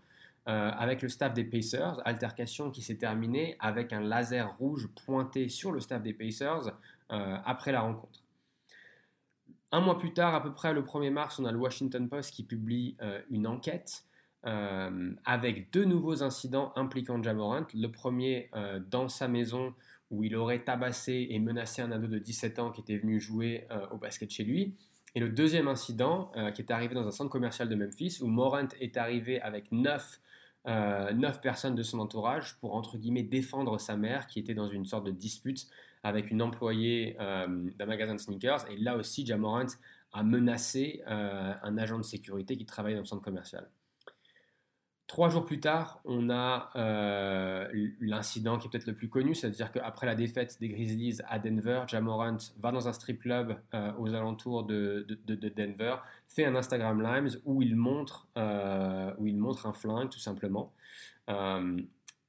euh, avec le staff des Pacers, altercation qui s'est terminée avec un laser rouge pointé sur le staff des Pacers euh, après la rencontre. Un mois plus tard, à peu près le 1er mars, on a le Washington Post qui publie euh, une enquête avec deux nouveaux incidents impliquant Jamorant. Le premier dans sa maison où il aurait tabassé et menacé un ado de 17 ans qui était venu jouer au basket chez lui. Et le deuxième incident qui est arrivé dans un centre commercial de Memphis où Morant est arrivé avec neuf, euh, neuf personnes de son entourage pour entre guillemets défendre sa mère qui était dans une sorte de dispute avec une employée euh, d'un magasin de sneakers. Et là aussi, Jamorant a menacé euh, un agent de sécurité qui travaille dans le centre commercial. Trois jours plus tard, on a euh, l'incident qui est peut-être le plus connu, c'est-à-dire qu'après la défaite des Grizzlies à Denver, Jamorant va dans un strip club euh, aux alentours de, de- de- de Denver, fait un Instagram Lives où il montre, euh, où il montre un flingue tout simplement.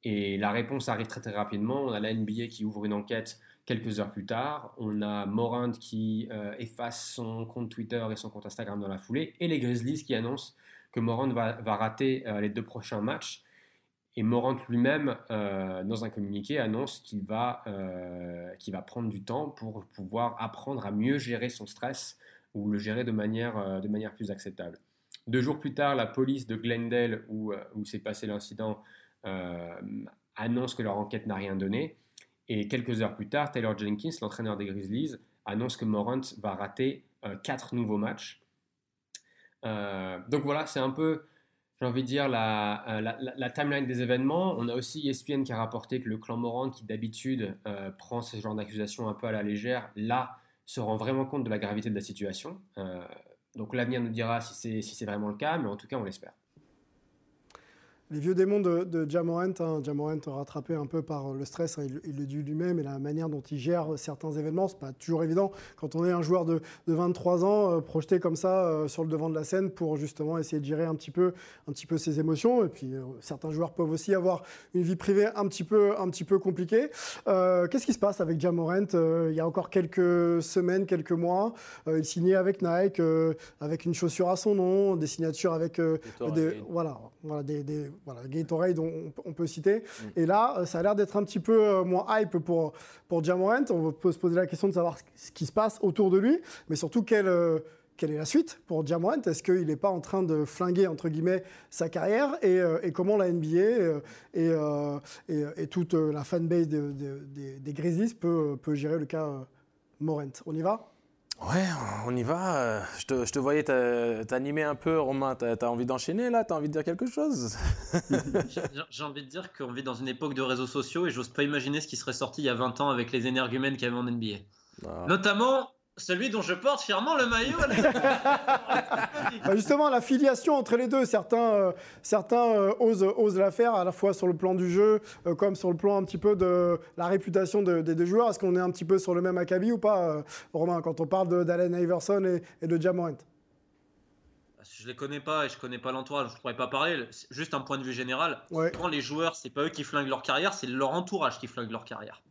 Et la réponse arrive très très rapidement. On a la NBA qui ouvre une enquête quelques heures plus tard. On a Morant qui efface son compte Twitter et son compte Instagram dans la foulée. Et les Grizzlies qui annoncent que Morant va, rater euh, les deux prochains matchs. Et Morant lui-même, euh, dans un communiqué, annonce qu'il va, euh, va prendre du temps pour pouvoir apprendre à mieux gérer son stress ou le gérer de manière, de manière plus acceptable. Deux jours plus tard, la police de Glendale, où, où s'est passé l'incident, annonce que leur enquête n'a rien donné. Et quelques heures plus tard, Taylor Jenkins, l'entraîneur des Grizzlies, annonce que Morant va rater quatre nouveaux matchs. Euh, donc voilà, c'est un peu, j'ai envie de dire, la, euh, timeline des événements. On a aussi ESPN qui a rapporté que le clan Morant, qui d'habitude euh, prend ce genre d'accusations un peu à la légère, là, se rend vraiment compte de la gravité de la situation. Donc l'avenir nous dira si c'est si c'est vraiment le cas, mais en tout cas, on l'espère. Les vieux démons de, de Jamorant, hein, Jamorant rattrapé un peu par le stress, hein, il, il le dit lui-même, et la manière dont il gère certains événements, c'est pas toujours évident quand on est un joueur de, de 23 ans, euh, projeté comme ça euh, sur le devant de la scène pour justement essayer de gérer un petit peu, un petit peu ses émotions. Et puis euh, certains joueurs peuvent aussi avoir une vie privée un petit peu, un petit peu compliquée. Qu'est-ce qui se passe avec Jamorant Il y a encore quelques semaines, quelques mois, il signait avec Nike, avec une chaussure à son nom, des signatures avec des, voilà, voilà, des, des voilà, Gatorade, on, on peut citer. Mm. Et là, euh, ça a l'air d'être un petit peu euh, moins hype pour, pour Jamorant. On peut se poser la question de savoir ce qui se passe autour de lui, mais surtout quel, euh, quelle est la suite pour Jamorant? Est-ce qu'il n'est pas en train de flinguer, entre guillemets, sa carrière? Et, euh, et comment la NBA euh, et, euh, et, et toute la fanbase de- de- des, des Grizzlies peut, peut gérer le cas Morant? On y va? Ouais, on y va. Je te, je te voyais t'a- t'animer un peu, Romain. T'as as envie d'enchaîner là? T'as envie de dire quelque chose? J'ai j'ai envie de dire qu'on vit dans une époque de réseaux sociaux et j'ose pas imaginer ce qui serait sorti il y a 20 ans avec les énergumènes qu'il y avait en NBA. Ah. Notamment celui dont je porte fièrement le maillot. Bah, Justement, la filiation entre les deux, certains, euh, certains euh, osent, osent la faire, à la fois sur le plan du jeu, euh, comme sur le plan un petit peu de la réputation de- des deux joueurs. Est-ce qu'on est un petit peu sur le même acabit ou pas, Romain, quand on parle d'Allen Iverson et, et de Jamorant? Je les connais pas et je connais pas l'entourage, je pourrais pas parler. Juste un point de vue général. Ouais. Souvent, les joueurs, c'est pas eux qui flinguent leur carrière, c'est leur entourage qui flingue leur carrière.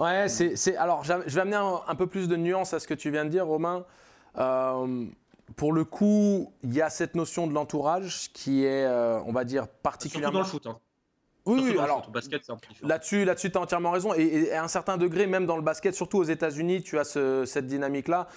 Ouais, c'est. Alors, je vais amener un, un peu plus de nuance à ce que tu viens de dire, Romain. Euh, pour le coup, il y a cette notion de l'entourage qui est, euh, on va dire, Surtout particulièrement. dans le foot. Hein. Oui, Surtout oui, dans le alors. Là-dessus, là-dessus, tu as entièrement raison. Et, et à un certain degré, même dans le basket, surtout aux États-Unis, tu as ce- cette dynamique-là.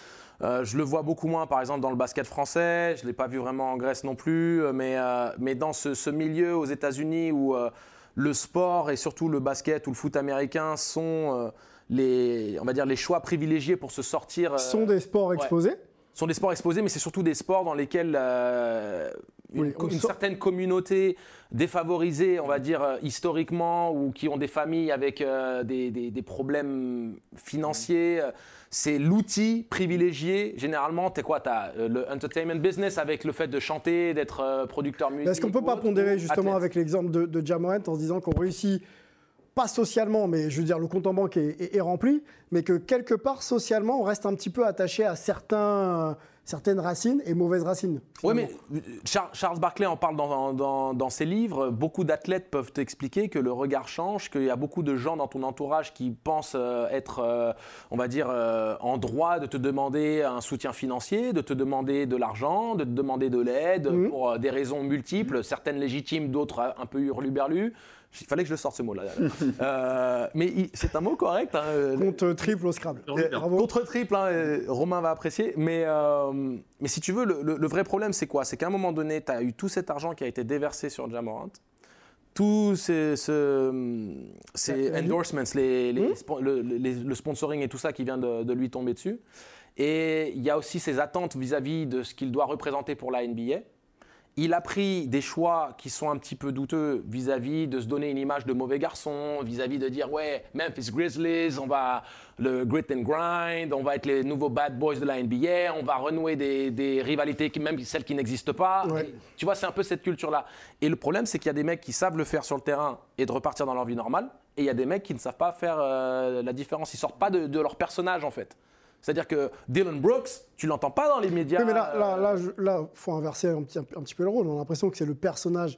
Euh, je le vois beaucoup moins, par exemple, dans le basket français. Je ne l'ai pas vu vraiment en Grèce non plus. Mais, euh, mais dans ce, ce milieu aux États-Unis où euh, le sport et surtout le basket ou le foot américain sont euh, les, on va dire, les choix privilégiés pour se sortir. euh, sont des sports exposés. sont des sports exposés, mais c'est surtout des sports dans lesquels euh, une, Oui, on une sort- certaine communauté défavorisée, on va dire euh, historiquement, ou qui ont des familles avec euh, des, des- des problèmes financiers, euh, c'est l'outil privilégié. Généralement, tu quoi Tu as le entertainment business avec le fait de chanter, d'être euh, producteur. Mais Est-ce qu'on peut pas pondérer justement athlète. avec l'exemple de, de Jamorant en se disant qu'on réussit pas socialement, mais je veux dire le compte en banque est, est- est rempli, mais que quelque part socialement on reste un petit peu attaché à certains, certaines racines et mauvaises racines. Oui, mais euh, Char- Charles Barclay en parle dans, dans- dans ses livres. Beaucoup d'athlètes peuvent t'expliquer que le regard change, qu'il y a beaucoup de gens dans ton entourage qui pensent euh, être, euh, on va dire, en droit de te demander un soutien financier, de te demander de l'argent, de te demander de l'aide Mhm. pour des raisons multiples, certaines légitimes, d'autres un peu hurluberlues. Il fallait que je sorte ce mot-là. Euh, mais c'est un mot correct. hein, euh, Compte triple au Scrabble. Euh, Bravo. Contre triple, hein, euh, Romain va apprécier. Mais, euh, mais si tu veux, le, le- le vrai problème, c'est quoi? C'est qu'à un moment donné, tu as eu tout cet argent qui a été déversé sur Jamorant. Tous ces, ce- endorsements, les, les Hmm? le, les- le sponsoring et tout ça qui vient de, de lui tomber dessus. Et il y a aussi ses attentes vis-à-vis de ce qu'il doit représenter pour la NBA. Il a pris des choix qui sont un petit peu douteux vis-à-vis de se donner une image de mauvais garçon, vis-à-vis de dire ouais, Memphis Grizzlies, on va le grit and grind, on va être les nouveaux bad boys de la NBA, on va renouer des, des rivalités, qui, même celles qui n'existent pas. Ouais. Et tu vois, c'est un peu cette culture-là. Et le problème, c'est qu'il y a des mecs qui savent le faire sur le terrain et de repartir dans leur vie normale, et il y a des mecs qui ne savent pas faire euh, la différence. Ils sortent pas de, de leur personnage en fait. C'est-à-dire que Dylan Brooks, tu l'entends pas dans les médias. Oui, mais là, là, là, je- là, faut inverser un petit, un petit peu le rôle. On a l'impression que c'est le personnage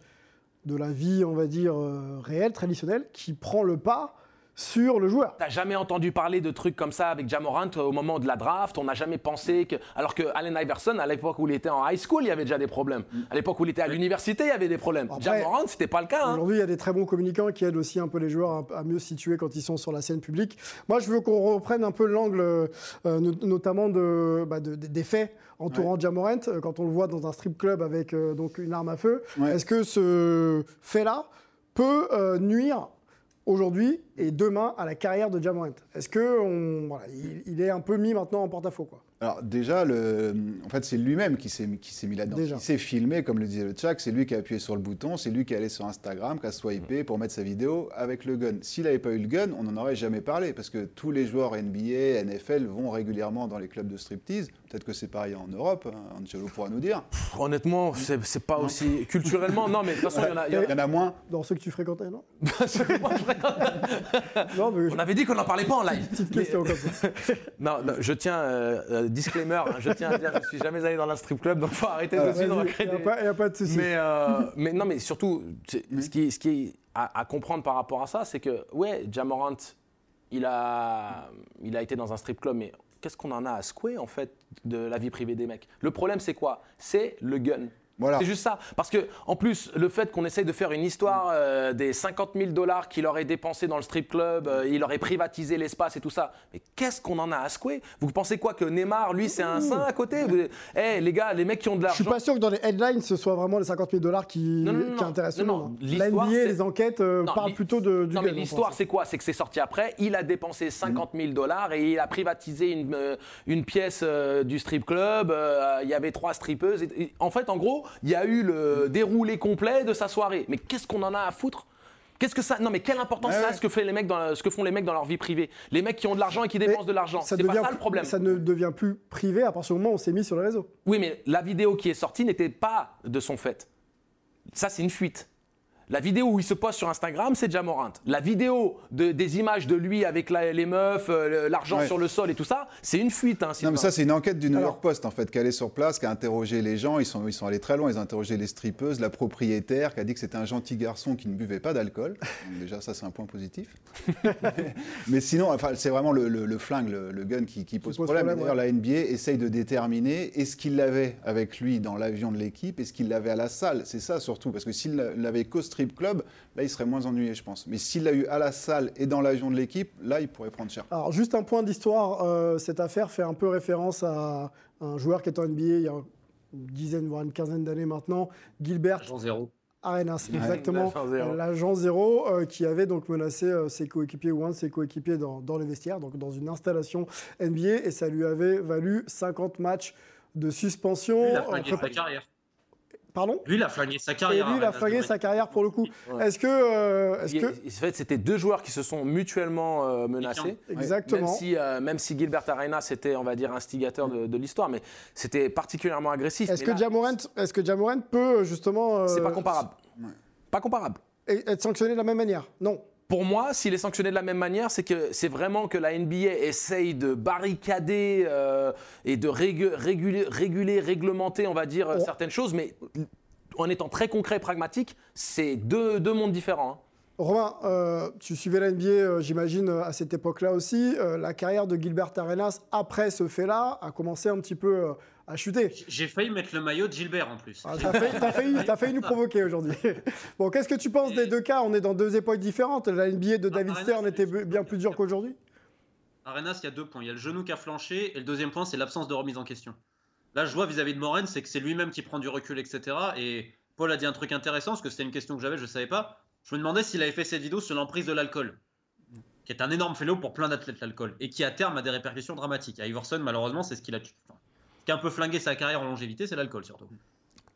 de la vie, on va dire, euh, réelle, traditionnelle, qui prend le pas sur le joueur. T'as jamais entendu parler de trucs comme ça avec Jamorant au moment de la draft? On n'a jamais pensé que. Alors que Allen Iverson, à l'époque où il était en high school, il y avait déjà des problèmes. À l'époque où il était à l'université, il y avait des problèmes. Après, Jamorant, c'était pas le cas. hein. Aujourd'hui, il y a des très bons communicants qui aident aussi un peu les joueurs à, mieux se situer quand ils sont sur la scène publique. Moi, je veux qu'on reprenne un peu l'angle, euh, no- notamment de, bah, de- des faits entourant Jamorant, euh, quand on le voit dans un strip club avec euh, donc une arme à feu. Ouais. Est-ce que ce fait-là peut euh, nuire aujourd'hui et demain à la carrière de Jamorant Est-ce que on, voilà, il, il est un peu mis maintenant en porte-à-faux quoi? Alors déjà, le, en fait, c'est lui-même qui s'est qui s'est mis là-dedans. Il s'est filmé, comme le disait le Tchak, c'est lui qui a appuyé sur le bouton, c'est lui qui est allé sur Instagram, qui a swipé pour mettre sa vidéo avec le gun. S'il n'avait pas eu le gun, on n'en aurait jamais parlé, parce que tous les joueurs NBA, NFL vont régulièrement dans les clubs de striptease. Peut-être que c'est pareil en Europe, hein, Angelo pourra nous dire. Pff, Honnêtement, c'est c'est pas aussi. Culturellement, non, mais de toute façon, il y en a. il y en a- Il y en a moins. Dans ceux que tu fréquentais, non Moi, je fréquente- Non, mais On avait dit qu'on n'en parlait pas en live. petite Mais- question comme ça. non, non, je tiens, euh, disclaimer, hein, je tiens à dire, je suis jamais allé dans un strip club, donc faut arrêter de suite de Il recréer n'y a, des- pas- y a pas de souci. Mais, euh, mais non, mais surtout, ce qui, ce qui est à, à comprendre par rapport à ça, c'est que, ouais, Jamorant, il a, il a été dans un strip club, mais qu'est-ce qu'on en a à secouer, en fait, de la vie privée des mecs? Le problème, c'est quoi? C'est le gun. Voilà. C'est juste ça. Parce que, en plus, le fait qu'on essaye de faire une histoire euh, des 50 000 dollars qu'il aurait dépensé dans le strip club, euh, il aurait privatisé l'espace et tout ça. Mais qu'est-ce qu'on en a à secouer? Vous pensez quoi que Neymar, lui, c'est un saint à côté? Eh, les gars, les mecs qui ont de Je suis l'argent. pas sûr que dans les headlines, ce soit vraiment les 50 000 dollars qui, Non, non, non, qui intéressent non, le monde. hein. Les enquêtes euh, parlent plutôt de, du Non, mais l'histoire, je c'est quoi? C'est que c'est sorti après. Il a dépensé 50 000 dollars et il a privatisé une, une pièce du strip club. Il y avait trois. Et- et- en fait, en gros, il y a eu le déroulé complet de sa soirée. Mais qu'est-ce qu'on en a à foutre? Qu'est-ce que ça Non, mais quelle importance Ouais, ça a ouais. ce que, fait les mecs dans, ce que font les mecs dans leur vie privée? Les mecs qui ont de l'argent et qui dépensent de l'argent. Ça C'est pas ça le problème. Ça ne devient plus privé à partir du moment où on s'est mis sur les réseaux. Oui, mais la vidéo qui est sortie n'était pas de son fait. Ça, c'est une fuite. La vidéo où il se poste sur Instagram, c'est Jamorant. La vidéo de- des images de lui avec la- les meufs, euh, l'argent Ouais. sur le sol et tout ça, c'est une fuite. Hein, Non, mais ça, c'est une enquête du New Alors- York Post, en fait, qui est allée sur place, qui a interrogé les gens. Ils sont, ils sont allés très loin. Ils ont interrogé les strippeuses, la propriétaire, qui a dit que c'était un gentil garçon qui ne buvait pas d'alcool. Déjà, ça, c'est un point positif. mais sinon, enfin, c'est vraiment le, le- le flingue, le, le gun qui, qui pose, pose problème. problème, D'ailleurs, la NBA essaye de déterminer est-ce qu'il l'avait avec lui dans l'avion de l'équipe, est-ce qu'il l'avait à la salle? C'est ça, surtout, parce que s'il l'avait qu'au strip club, là, il serait moins ennuyé, je pense. Mais s'il l'a eu à la salle et dans l'avion de l'équipe, là, il pourrait prendre cher. Alors, juste un point d'histoire, euh, cette affaire fait un peu référence à un joueur qui est en NBA il y a une dizaine, voire une quinzaine d'années maintenant, Gilbert Agent zéro. Arenas, exactement, l'agent zéro. euh, l'agent zéro euh, qui avait donc menacé euh, ses coéquipiers ou un de ses coéquipiers dans, dans les vestiaires, donc dans une installation NBA, et ça lui avait valu 50 matchs de suspension. Lui, il a euh, flingué sa carrière. Pardon Lui, il a flingué sa Et carrière. lui, il a Arenas, flingué sa carrière pour le coup. Ouais. Est-ce que, euh, est-ce Il- que, En fait, c'était deux joueurs qui se sont mutuellement euh, menacés. exactement. Même si, euh, même si Gilbert Arenas était, on va dire, instigateur de, de l'histoire, mais c'était particulièrement agressif. Est-ce que là, Jamorant, est-ce que Jamorant peut justement euh, C'est pas comparable. Pas comparable. et- être sanctionné de la même manière? Non. Pour moi, s'il est sanctionné de la même manière, c'est que c'est vraiment que la NBA essaye de barricader euh, et de régu- réguler, réguler, réglementer, on va dire, Ouais. certaines choses, mais en étant très concret, pragmatique, c'est deux, deux mondes différents. hein. Romain, euh, tu suivais la NBA, euh, j'imagine, à cette époque-là aussi. Euh, la carrière de Gilbert Arenas, après ce fait-là, a commencé un petit peu J'ai failli mettre le maillot de Gilbert en plus. Ah, T'as failli, nous provoquer aujourd'hui. bon, qu'est-ce que tu penses des deux cas? On est dans deux époques différentes. La NBA de David Stern était bien plus dure qu'aujourd'hui? Arenas, il y a deux points. Il y a le genou qui a flanché et le deuxième point, c'est l'absence de remise en question. Là, je vois vis-à-vis de Moren, c'est que c'est lui-même qui prend du recul, etc. Et Paul a dit un truc intéressant, parce que c'était une question que j'avais, je ne savais pas. Je me demandais s'il avait fait cette vidéo sur l'emprise de l'alcool, qui est un énorme fléau pour plein d'athlètes, l'alcool, et qui à terme a des répercussions dramatiques. À Iverson, malheureusement, c'est ce qu'il a tué. Enfin, qui a un peu flingué sa carrière en longévité, c'est l'alcool surtout.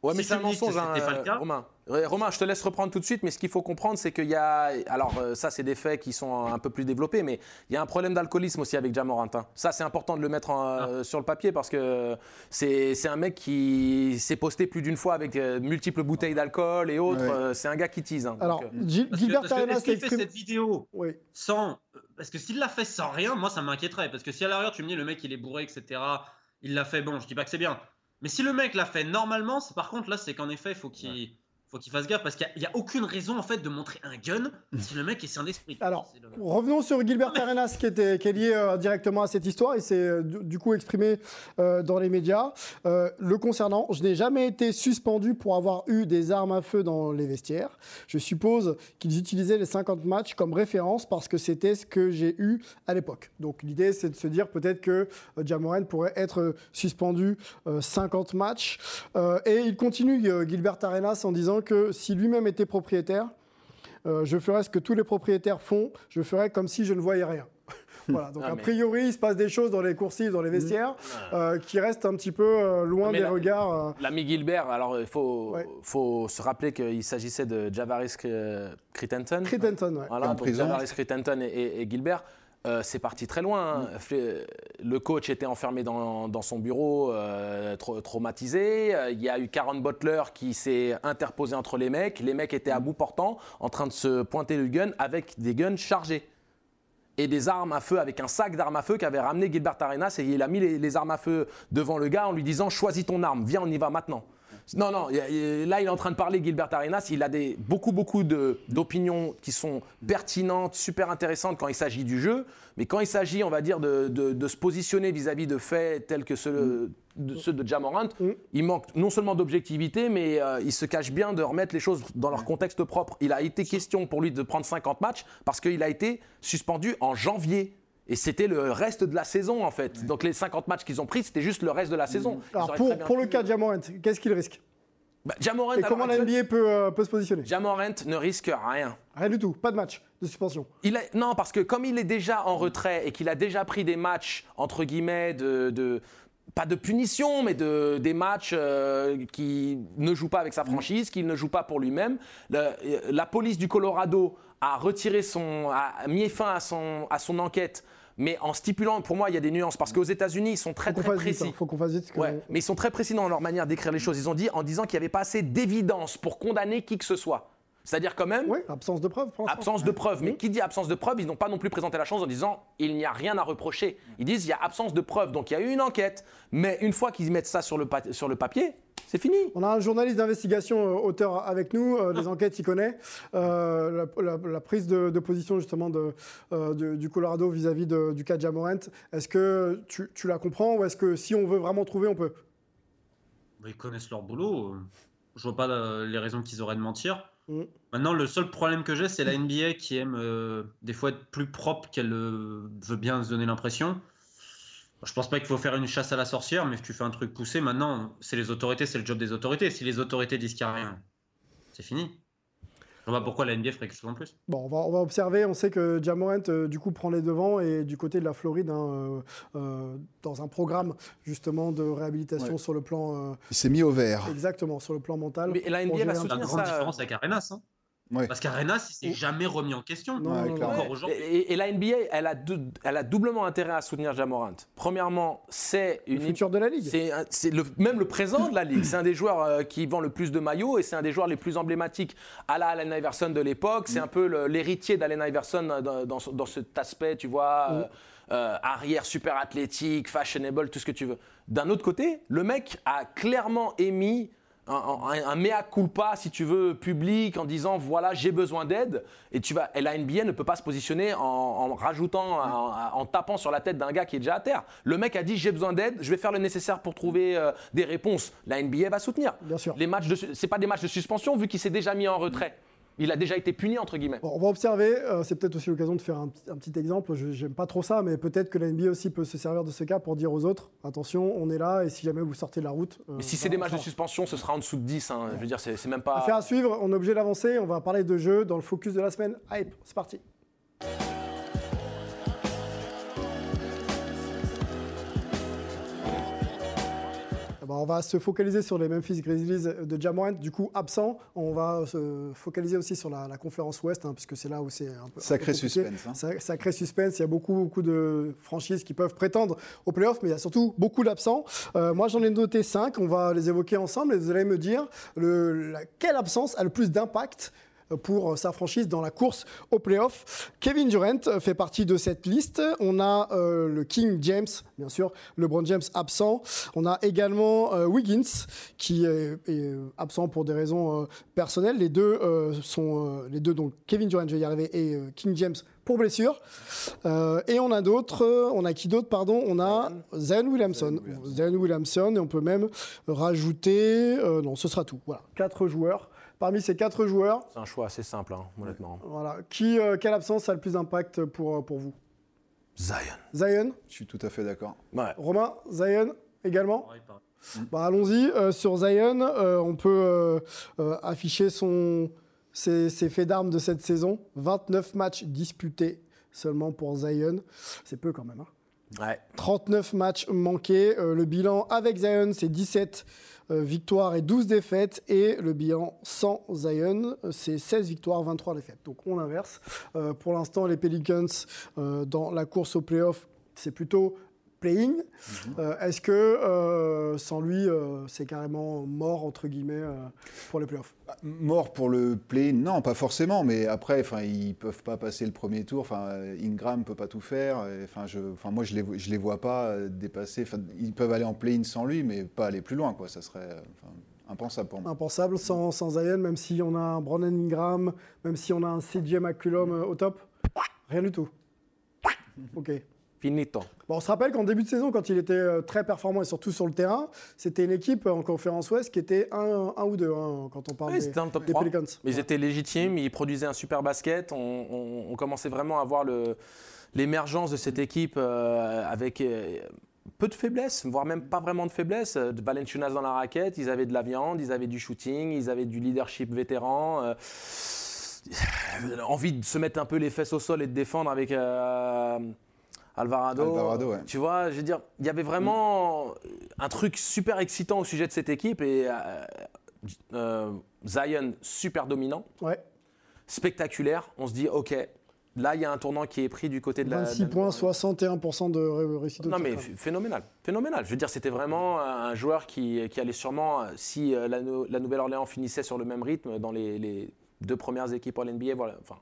Ouais, mais Si c'est un mensonge, hein, c'était pas le cas- Romain. Ouais, Romain, je te laisse reprendre tout de suite, mais ce qu'il faut comprendre, c'est qu'il y a. Alors, euh, ça, c'est des faits qui sont un peu plus développés, mais il y a un problème d'alcoolisme aussi avec Jamorant. hein. Ça, c'est important de le mettre en, Ah. euh, sur le papier parce que c'est c'est un mec qui s'est posté plus d'une fois avec euh, multiples bouteilles d'alcool et autres. Ouais. euh, c'est un gars qui tease. hein. Alors, Donc, euh, Gilbert est-ce qu'il fait cette vidéo Oui. sans. euh, Parce que s'il l'a fait sans rien, moi ça m'inquiéterait. Parce que si à l'arrière tu me dis le mec il est bourré, etc., il l'a fait, bon, je dis pas que c'est bien. Mais si le mec l'a fait normalement, par contre là c'est qu'en effet il faut qu'il faut qu'il fasse gaffe parce qu'il n'y a, aucune raison en fait de montrer un gun si le mec est sain d'esprit. Alors, le- revenons sur Gilbert Arenas qui, était, qui est lié euh, directement à cette histoire. Il s'est euh, du, coup exprimé euh, dans les médias. Euh, le concernant, je n'ai jamais été suspendu pour avoir eu des armes à feu dans les vestiaires. Je suppose qu'ils utilisaient les 50 matchs comme référence parce que c'était ce que j'ai eu à l'époque. Donc l'idée, c'est de se dire peut-être que Jamoran pourrait être suspendu euh, 50 matchs. Et il continue, Gilbert Arenas, en disant que si lui-même était propriétaire, euh, je ferais ce que tous les propriétaires font, je ferais comme si je ne voyais rien. voilà, donc Ah, a mais- priori, il se passe des choses dans les coursives, dans les vestiaires, euh, qui restent un petit peu euh, loin Mais des regards. euh. L'ami Gilbert, alors il faut, Ouais. faut se rappeler qu'il s'agissait de Javaris Cri- Crittenton. Crittenton, ouais. Voilà, donc. Javaris Crittenton et, et- et Gilbert. Euh, c'est parti très loin. hein. Fait- Le coach était enfermé dans, dans son bureau, euh, trau- traumatisé. Euh, Il y a eu Karen Butler qui s'est interposé entre les mecs. Les mecs étaient à bout portant, en train de se pointer le gun avec des guns chargés. Et des armes à feu, avec un sac d'armes à feu qu'avait ramené Gilbert Arenas. Et il a mis les, les armes à feu devant le gars en lui disant Choisis ton arme, viens, on y va maintenant. Non, non, là il est en train de parler Gilbert Arenas, il a des, beaucoup beaucoup d'opinions qui sont pertinentes, super intéressantes quand il s'agit du jeu, mais quand il s'agit, on va dire, de, de- de se positionner vis-à-vis de faits tels que ceux de, ceux de Jamorant, Mm. il manque non seulement d'objectivité, mais euh, il se cache bien de remettre les choses dans leur contexte propre. Il a été question pour lui de prendre 50 matchs parce qu'il a été suspendu en janvier. Et c'était le reste de la saison en fait. Donc les 50 matchs qu'ils ont pris, c'était juste le reste de la saison. Ils Alors pour, pour le cas de Jamorant, qu'est-ce qu'il risque? Bah, Et comment la NBA peut, euh, peut se positionner? Ja Morant ne risque rien. Rien du tout, pas de match de suspension. Il a- non, parce que comme il est déjà en retrait et qu'il a déjà pris des matchs, entre guillemets, de, de- pas de punition, mais de, des matchs euh, qui ne jouent pas avec sa franchise, qu'il ne joue pas pour lui-même, euh, la police du Colorado a retiré son, a mis fin à son, à son enquête, mais en stipulant, pour moi, il y a des nuances, parce qu'aux États-Unis, ils sont très, Faut très vite, précis. hein, faut qu'on fasse vite. que- Ouais, mais ils sont très précis dans leur manière d'écrire les choses. Ils ont dit en disant qu'il n'y avait pas assez d'évidence pour condamner qui que ce soit. C'est-à-dire quand même, Ouais, absence de preuve pour absence de preuve. Mais qui dit absence de preuve, ils n'ont pas non plus présenté la chose en disant il n'y a rien à reprocher. Ils disent il y a absence de preuve. Donc il y a eu une enquête. Mais une fois qu'ils mettent ça sur le, sur le papier, c'est fini. On a un journaliste d'investigation euh, auteur avec nous, euh, Ah. les enquêtes il connaît, Euh, la, la- la prise de, de position justement de, euh, de- du Colorado vis-à-vis du cas de Jamorant. Est-ce que tu, tu la comprends ou est-ce que si on veut vraiment trouver, on peut? Bah, Ils connaissent leur boulot. Je vois pas les raisons qu'ils auraient de mentir. Mm. Maintenant, le seul problème que j'ai, c'est la NBA qui aime euh, des fois être plus propre qu'elle euh, veut bien se donner l'impression. Je pense pas qu'il faut faire une chasse à la sorcière, mais tu fais un truc poussé. Maintenant, c'est les autorités, c'est le job des autorités. Si les autorités disent qu'il n'y a rien, c'est fini. Je vois pas pourquoi la NBA ferait quelque chose en plus. Bon, on va, on va observer. On sait que Jamorant, euh, du coup, prend les devants et du côté de la Floride, hein, euh, euh, dans un programme justement de réhabilitation Ouais. sur le plan, euh, Il s'est mis au vert. exactement, sur le plan mental. Mais la NBA va La soutenir peu. grande ça, différence avec Arenas. Hein. Ouais. Parce qu'Arenas, il s'est jamais remis en question. Non, non, non. Et, et la NBA, elle a, deux- elle a doublement intérêt à soutenir Jamorant. Premièrement, c'est Le une futur de la ligue. C'est le- même le présent de la ligue. C'est un des joueurs euh, qui vend le plus de maillots et c'est un des joueurs les plus emblématiques à la Allen Iverson de l'époque. C'est un peu le- l'héritier d'Allen Iverson dans, dans ce- dans cet aspect, tu vois, euh, euh, arrière super athlétique, fashionable, tout ce que tu veux. D'un autre côté, le mec a clairement émis un, un- un mea culpa, si tu veux, public, en disant voilà, j'ai besoin d'aide. Et tu vas, et la NBA ne peut pas se positionner en, en rajoutant, en, en tapant sur la tête d'un gars qui est déjà à terre. Le mec a dit j'ai besoin d'aide, je vais faire le nécessaire pour trouver euh, des réponses. La NBA va soutenir. Bien sûr. Les matchs de, c'est pas des matchs de suspension vu qu'il s'est déjà mis en retrait. Il a déjà été puni entre guillemets. Bon, on va observer, euh, c'est peut-être aussi l'occasion de faire un, petit- un petit exemple, je j'aime pas trop ça, mais peut-être que la NBA aussi peut se servir de ce cas pour dire aux autres, attention, on est là, et si jamais vous sortez de la route... euh, Mais si c'est voilà, des matchs de suspension, ce sera en dessous de 10. hein. Je veux dire, c'est c'est même pas. Affaire à suivre, on est obligé d'avancer, on va parler de jeu dans le focus de la semaine. Hype, c'est parti on va se focaliser sur les Memphis Grizzlies de Jamorant, du coup absent. On va se focaliser aussi sur la, la conférence Ouest, hein, puisque c'est là où c'est un peu Sacré suspense, hein. Sa- Sacré suspense. Il y a beaucoup, beaucoup de franchises qui peuvent prétendre aux playoffs, mais il y a surtout beaucoup d'absents. Euh, moi, j'en ai noté 5. On va les évoquer ensemble et vous allez me dire le, la- quelle absence a le plus d'impact pour sa franchise dans la course aux playoffs. Kevin Durant fait partie de cette liste. On a euh, le King James, bien sûr, LeBron James absent. On a également euh, Wiggins qui est, est absent pour des raisons euh, personnelles. Les deux sont les deux donc Kevin Durant, je vais y arriver, et King James pour blessure. Euh, et on a d'autres, on a qui d'autre, pardon? On a Zion Williamson. Zion Williamson, et on peut même rajouter, euh, non, ce sera tout. Voilà, quatre joueurs. Parmi ces quatre joueurs, C'est un choix assez simple, hein, honnêtement. voilà, qui, euh, quelle absence a le plus d'impact pour, euh, pour vous? Zion. Zion, Je suis tout à fait d'accord. Ouais. Romain, Zion également? Bah, Allons-y, euh, sur Zion, euh, on peut euh, euh, afficher son, ses, ses faits d'armes de cette saison. 29 matchs disputés seulement pour Zion. C'est peu quand même. hein. Ouais. 39 matchs manqués. Euh, le bilan avec Zion, c'est 17 euh, victoires et 12 défaites. Et le bilan sans Zion, euh, c'est 16 victoires, 23 défaites. Donc on inverse. Euh, pour l'instant, les Pelicans, euh, dans la course au playoff, c'est plutôt playing. Euh, Est-ce que euh, sans lui, euh, c'est carrément mort, entre guillemets, pour les playoffs? Mort pour le play, non, pas forcément, mais après, ils peuvent pas passer le premier tour. Ingram peut pas tout faire. Enfin, je, enfin, moi, je les, je les vois pas dépasser. Ils peuvent aller en play-in sans lui, mais pas aller plus loin, quoi. Ça serait impensable pour moi. Impensable sans, sans Zion, même si on a un Brandon Ingram, même si on a un CJ McCullum au top? Rien du tout. Ok. Finito. Bon, on se rappelle qu'en début de saison, quand il était euh, très performant et surtout sur le terrain, c'était une équipe en conférence Ouest qui était un, un ou deux hein, quand on parle Oui, des, c'était dans le top des 3. Pelicans. Mais ils étaient légitimes, ils produisaient un super basket. On, on- on commençait vraiment à voir le- l'émergence de cette équipe euh, avec euh, peu de faiblesses, voire même pas vraiment de faiblesses. Euh, De Valenciunas dans la raquette, ils avaient de la viande, ils avaient du shooting, ils avaient du leadership vétéran. euh, envie de se mettre un peu les fesses au sol et de défendre avec euh, Alvarado. Alvarado, ouais. Tu vois, je veux dire, il y avait vraiment un truc super excitant au sujet de cette équipe et euh, euh, Zion super dominant, Ouais. spectaculaire. On se dit, ok, là il y a un tournant qui est pris du côté de la. 26 de- points, 61% de ré- réussite Non mais phénoménal, phénoménal. Je veux dire, c'était vraiment un joueur qui, qui allait sûrement, euh, si la, Nou- la Nouvelle-Orléans finissait sur le même rythme dans les, les deux premières équipes All-NBA, voilà, enfin,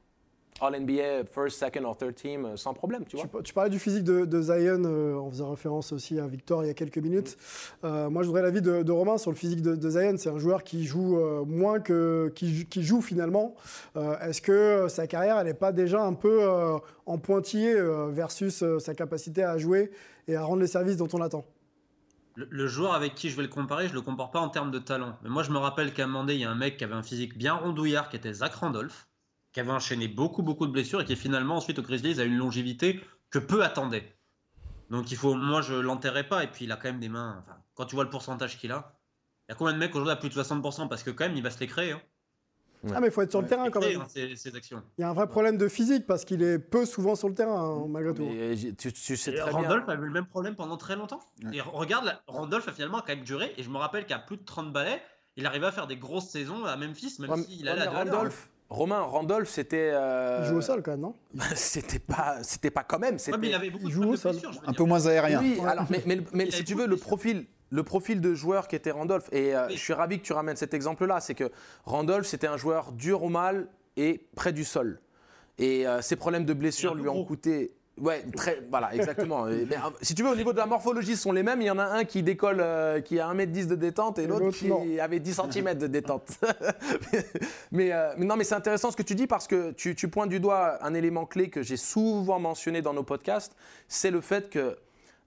All-NBA, first, second or third team, euh, sans problème, tu vois. Tu, parlais du physique de, de Zion, euh, en faisant référence aussi à Victor il y a quelques minutes. Euh, moi, je voudrais l'avis de, de Romain sur le physique de, de Zion. C'est un joueur qui joue euh, moins que qui, jou- qui joue finalement. Euh, Est-ce que sa carrière, elle n'est pas déjà un peu euh, en pointillé euh, versus euh, sa capacité à jouer et à rendre les services dont on attend Le, le joueur avec qui je vais le comparer, je le compare pas en termes de talent. Mais moi, je me rappelle qu'à un moment donné, il y a un mec qui avait un physique bien rondouillard, qui était Zach Randolph, qui avait enchaîné beaucoup, beaucoup de blessures et qui finalement, ensuite, au Grizzlies, a une longévité que peu attendaient. Donc, il faut, moi, je l'enterrais pas. Et puis, il a quand même des mains. enfin, quand tu vois le pourcentage qu'il a, il y a combien de mecs aujourd'hui à plus de 60% Parce que, quand même, il va se les créer. Hein. Ah, mais il faut être sur le terrain quand même. hein, ces, ces actions. Il y a un vrai problème de physique parce qu'il est peu souvent sur le terrain, hein, malgré tout. Mais, euh, j'ai- tu, tu sais Et très Randolph bien. a eu le même problème pendant très longtemps. Ouais. Et regarde, là, Randolph a finalement quand même duré. Et je me rappelle qu'à plus de 30 balais, il arrivait à faire des grosses saisons à Memphis, même s'il ouais, allait à mais deux à l'heure. Randolph, Romain, Randolph, c'était. euh, Il joue au sol quand même, non c'était pas, c'était pas quand même. Ouais, C'était mais il avait beaucoup il joue au de sol. veux Un dire. peu moins aérien. Oui, alors, mais, mais- mais Il si tu veux, le profil, le profil de joueur qui était Randolph, et euh, Oui. je suis ravi que tu ramènes cet exemple-là, c'est que Randolph, c'était un joueur dur au mal et près du sol. Et euh, ses problèmes de blessure lui ont coûté. Ouais, très, voilà, exactement. Et, mais, euh, si tu veux, au niveau de la morphologie, ce sont les mêmes. Il y en a un qui décolle, euh, qui a 1m10 de détente, et, l'autre qui non. avait 10 cm de détente. mais, euh, mais non, mais c'est intéressant ce que tu dis parce que tu, tu pointes du doigt un élément clé que j'ai souvent mentionné dans nos podcasts, c'est le fait que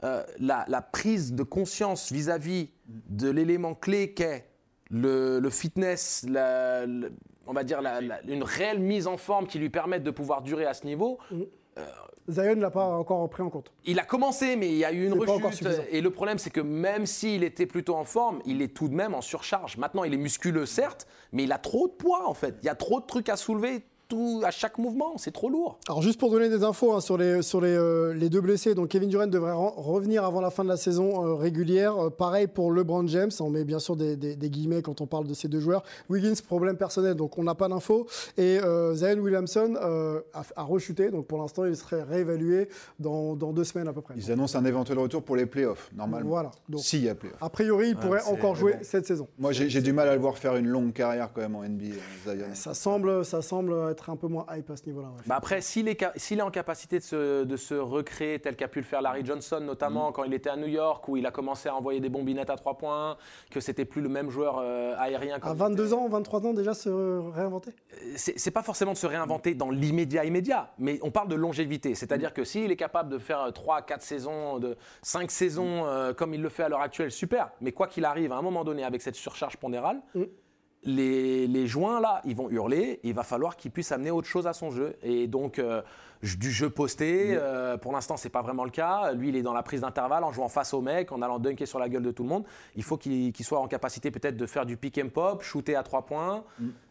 euh, la, la prise de conscience vis-à-vis de l'élément clé qu'est le, le fitness, la- le- on va dire la- une réelle mise en forme qui lui permette de pouvoir durer à ce niveau. Zion ne l'a pas encore pris en compte. Il a commencé, mais il y a eu une rechute. Et le problème, c'est que même s'il était plutôt en forme, il est tout de même en surcharge. Maintenant, il est musculeux, certes, mais il a trop de poids, en fait. Il y a trop de trucs à soulever tout, à chaque mouvement. C'est trop lourd. Alors juste pour donner des infos hein, sur, les, sur les, euh, les deux blessés, donc Kevin Durant devrait revenir avant la fin de la saison euh, régulière. Euh, pareil pour LeBron James, on met bien sûr des, des- des guillemets quand on parle de ces deux joueurs. Wiggins, problème personnel, donc on n'a pas d'infos. Et euh, Zion Williamson euh, a, a rechuté, donc pour l'instant il serait réévalué dans, dans deux semaines à peu près. Ils annoncent un éventuel retour pour les playoffs, normalement. Voilà, donc S'il y a playoffs. a priori il pourrait encore jouer bon. cette saison. Moi, j'ai du mal à le voir faire une longue carrière quand même en NBA, Zion. Ça semble, ça semble être un peu moins hype à ce niveau-là. ouais. Bah après, s'il est, en capacité de se, de se recréer tel qu'a pu le faire Larry Johnson, notamment quand il était à New York, où il a commencé à envoyer des bombinettes à trois points, que c'était plus le même joueur euh, aérien. À comme 22 ans, 23 ans déjà se réinventer? C'est c'est pas forcément de se réinventer dans l'immédiat immédiat, mais on parle de longévité. C'est-à-dire que s'il est capable de faire 3, 4 saisons, de 5 saisons euh, comme il le fait à l'heure actuelle, super. Mais quoi qu'il arrive, à un moment donné, avec cette surcharge pondérale, Mm. Les, les joints là, ils vont hurler. Il va falloir qu'il puisse amener autre chose à son jeu. Et donc, euh, du jeu posté, euh, pour l'instant, c'est pas vraiment le cas. Lui, il est dans la prise d'intervalle en jouant face au mec, en allant dunker sur la gueule de tout le monde. Il faut qu'il soit en capacité peut-être de faire du pick and pop, shooter à trois points.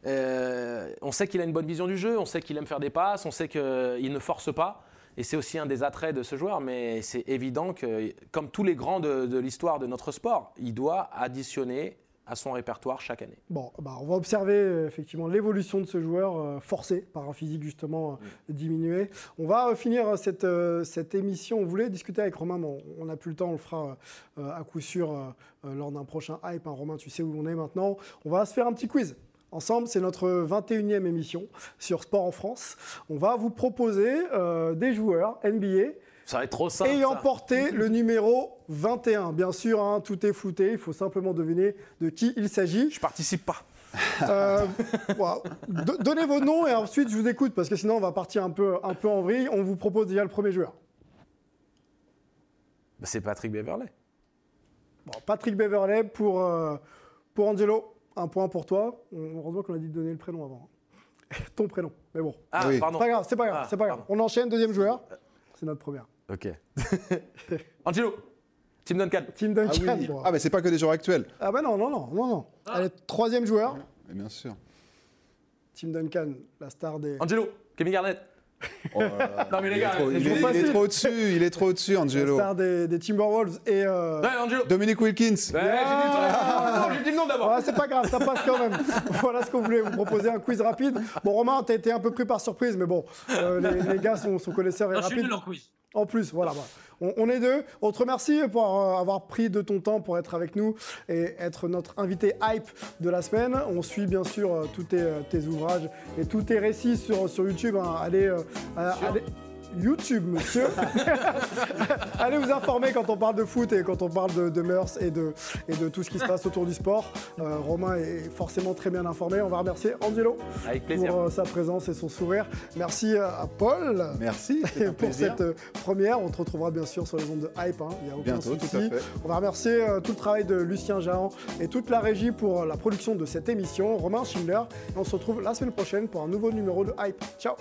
Euh, on sait qu'il a une bonne vision du jeu, on sait qu'il aime faire des passes, on sait qu'il ne force pas. Et c'est aussi un des attraits de ce joueur, mais c'est évident que, comme tous les grands de, de l'histoire de notre sport, il doit additionner à son répertoire chaque année. Bon, bah, on va observer euh, effectivement l'évolution de ce joueur euh, forcé par un physique justement euh, diminué. On va finir cette, cette émission. On voulait discuter avec Romain, mais on- n'a plus le temps, on le fera à coup sûr lors d'un prochain hype. hein. Romain, tu sais où on est maintenant. On va se faire un petit quiz. Ensemble, c'est notre 21e émission sur Sport en France. On va vous proposer des joueurs NBA Ça va être trop simple. ayant ça. porté le numéro 21. Bien sûr, hein, tout est flouté, il faut simplement deviner de qui il s'agit. Je participe pas. Euh, Donnez vos noms et ensuite je vous écoute parce que sinon on va partir un peu, un peu en vrille. On vous propose déjà le premier joueur. Bah, c'est Patrick Beverley. Bon, Patrick Beverley pour, euh, pour Angelo. Un point pour toi. Heureusement qu'on a dit de donner le prénom avant. Ton prénom. Mais bon. Ah, Oui. pardon. C'est pas grave, c'est pas grave, Ah, c'est pas grave. On enchaîne, deuxième joueur. C'est notre première. Ok. Angelo. Tim Duncan. Tim Ah Duncan. oui. bon. Ah, mais c'est pas que des joueurs actuels. Ah bah non, non, non, non, non. Allez, troisième joueur. Mais bien sûr. Tim Duncan, la star des... Angelo. Kevin Garnett. Oh. Non, mais les Il est gars, trop- il, est, il est trop au-dessus, il est trop au-dessus, la Angelo. star des, des Timberwolves et... euh, Ouais, Angelo. Dominique Wilkins. Ouais, j'ai dit le- non, j'ai dit le nom d'abord. Ah, c'est pas grave, ça passe quand même. voilà ce qu'on voulait vous proposer, un quiz rapide. Bon, Romain, t'as été un peu pris par surprise, mais bon, euh, les, les gars sont, sont connaisseurs et Non, je suis rapides. nul en quiz. En plus, voilà. On, on est deux. On te remercie pour euh, avoir pris de ton temps pour être avec nous et être notre invité hype de la semaine. On suit bien sûr euh, tous tes, euh, tes ouvrages et tous tes récits sur, sur YouTube. hein. Allez, euh, allez- YouTube, monsieur. Allez vous informer quand on parle de foot et quand on parle de, de mœurs et de, et de tout ce qui se passe autour du sport. Euh, Romain est forcément très bien informé. On va remercier Angelo Avec plaisir. pour euh, sa présence et son sourire. Merci euh, à Paul. Merci, pour plaisir. cette euh, première. On te retrouvera bien sûr sur les ondes de Hype. hein. Il n'y a aucun Bientôt, tout souci. à fait. On va remercier euh, tout le travail de Lucien Jahan et toute la régie pour la production de cette émission. Romain Schindler. Et on se retrouve la semaine prochaine pour un nouveau numéro de Hype. Ciao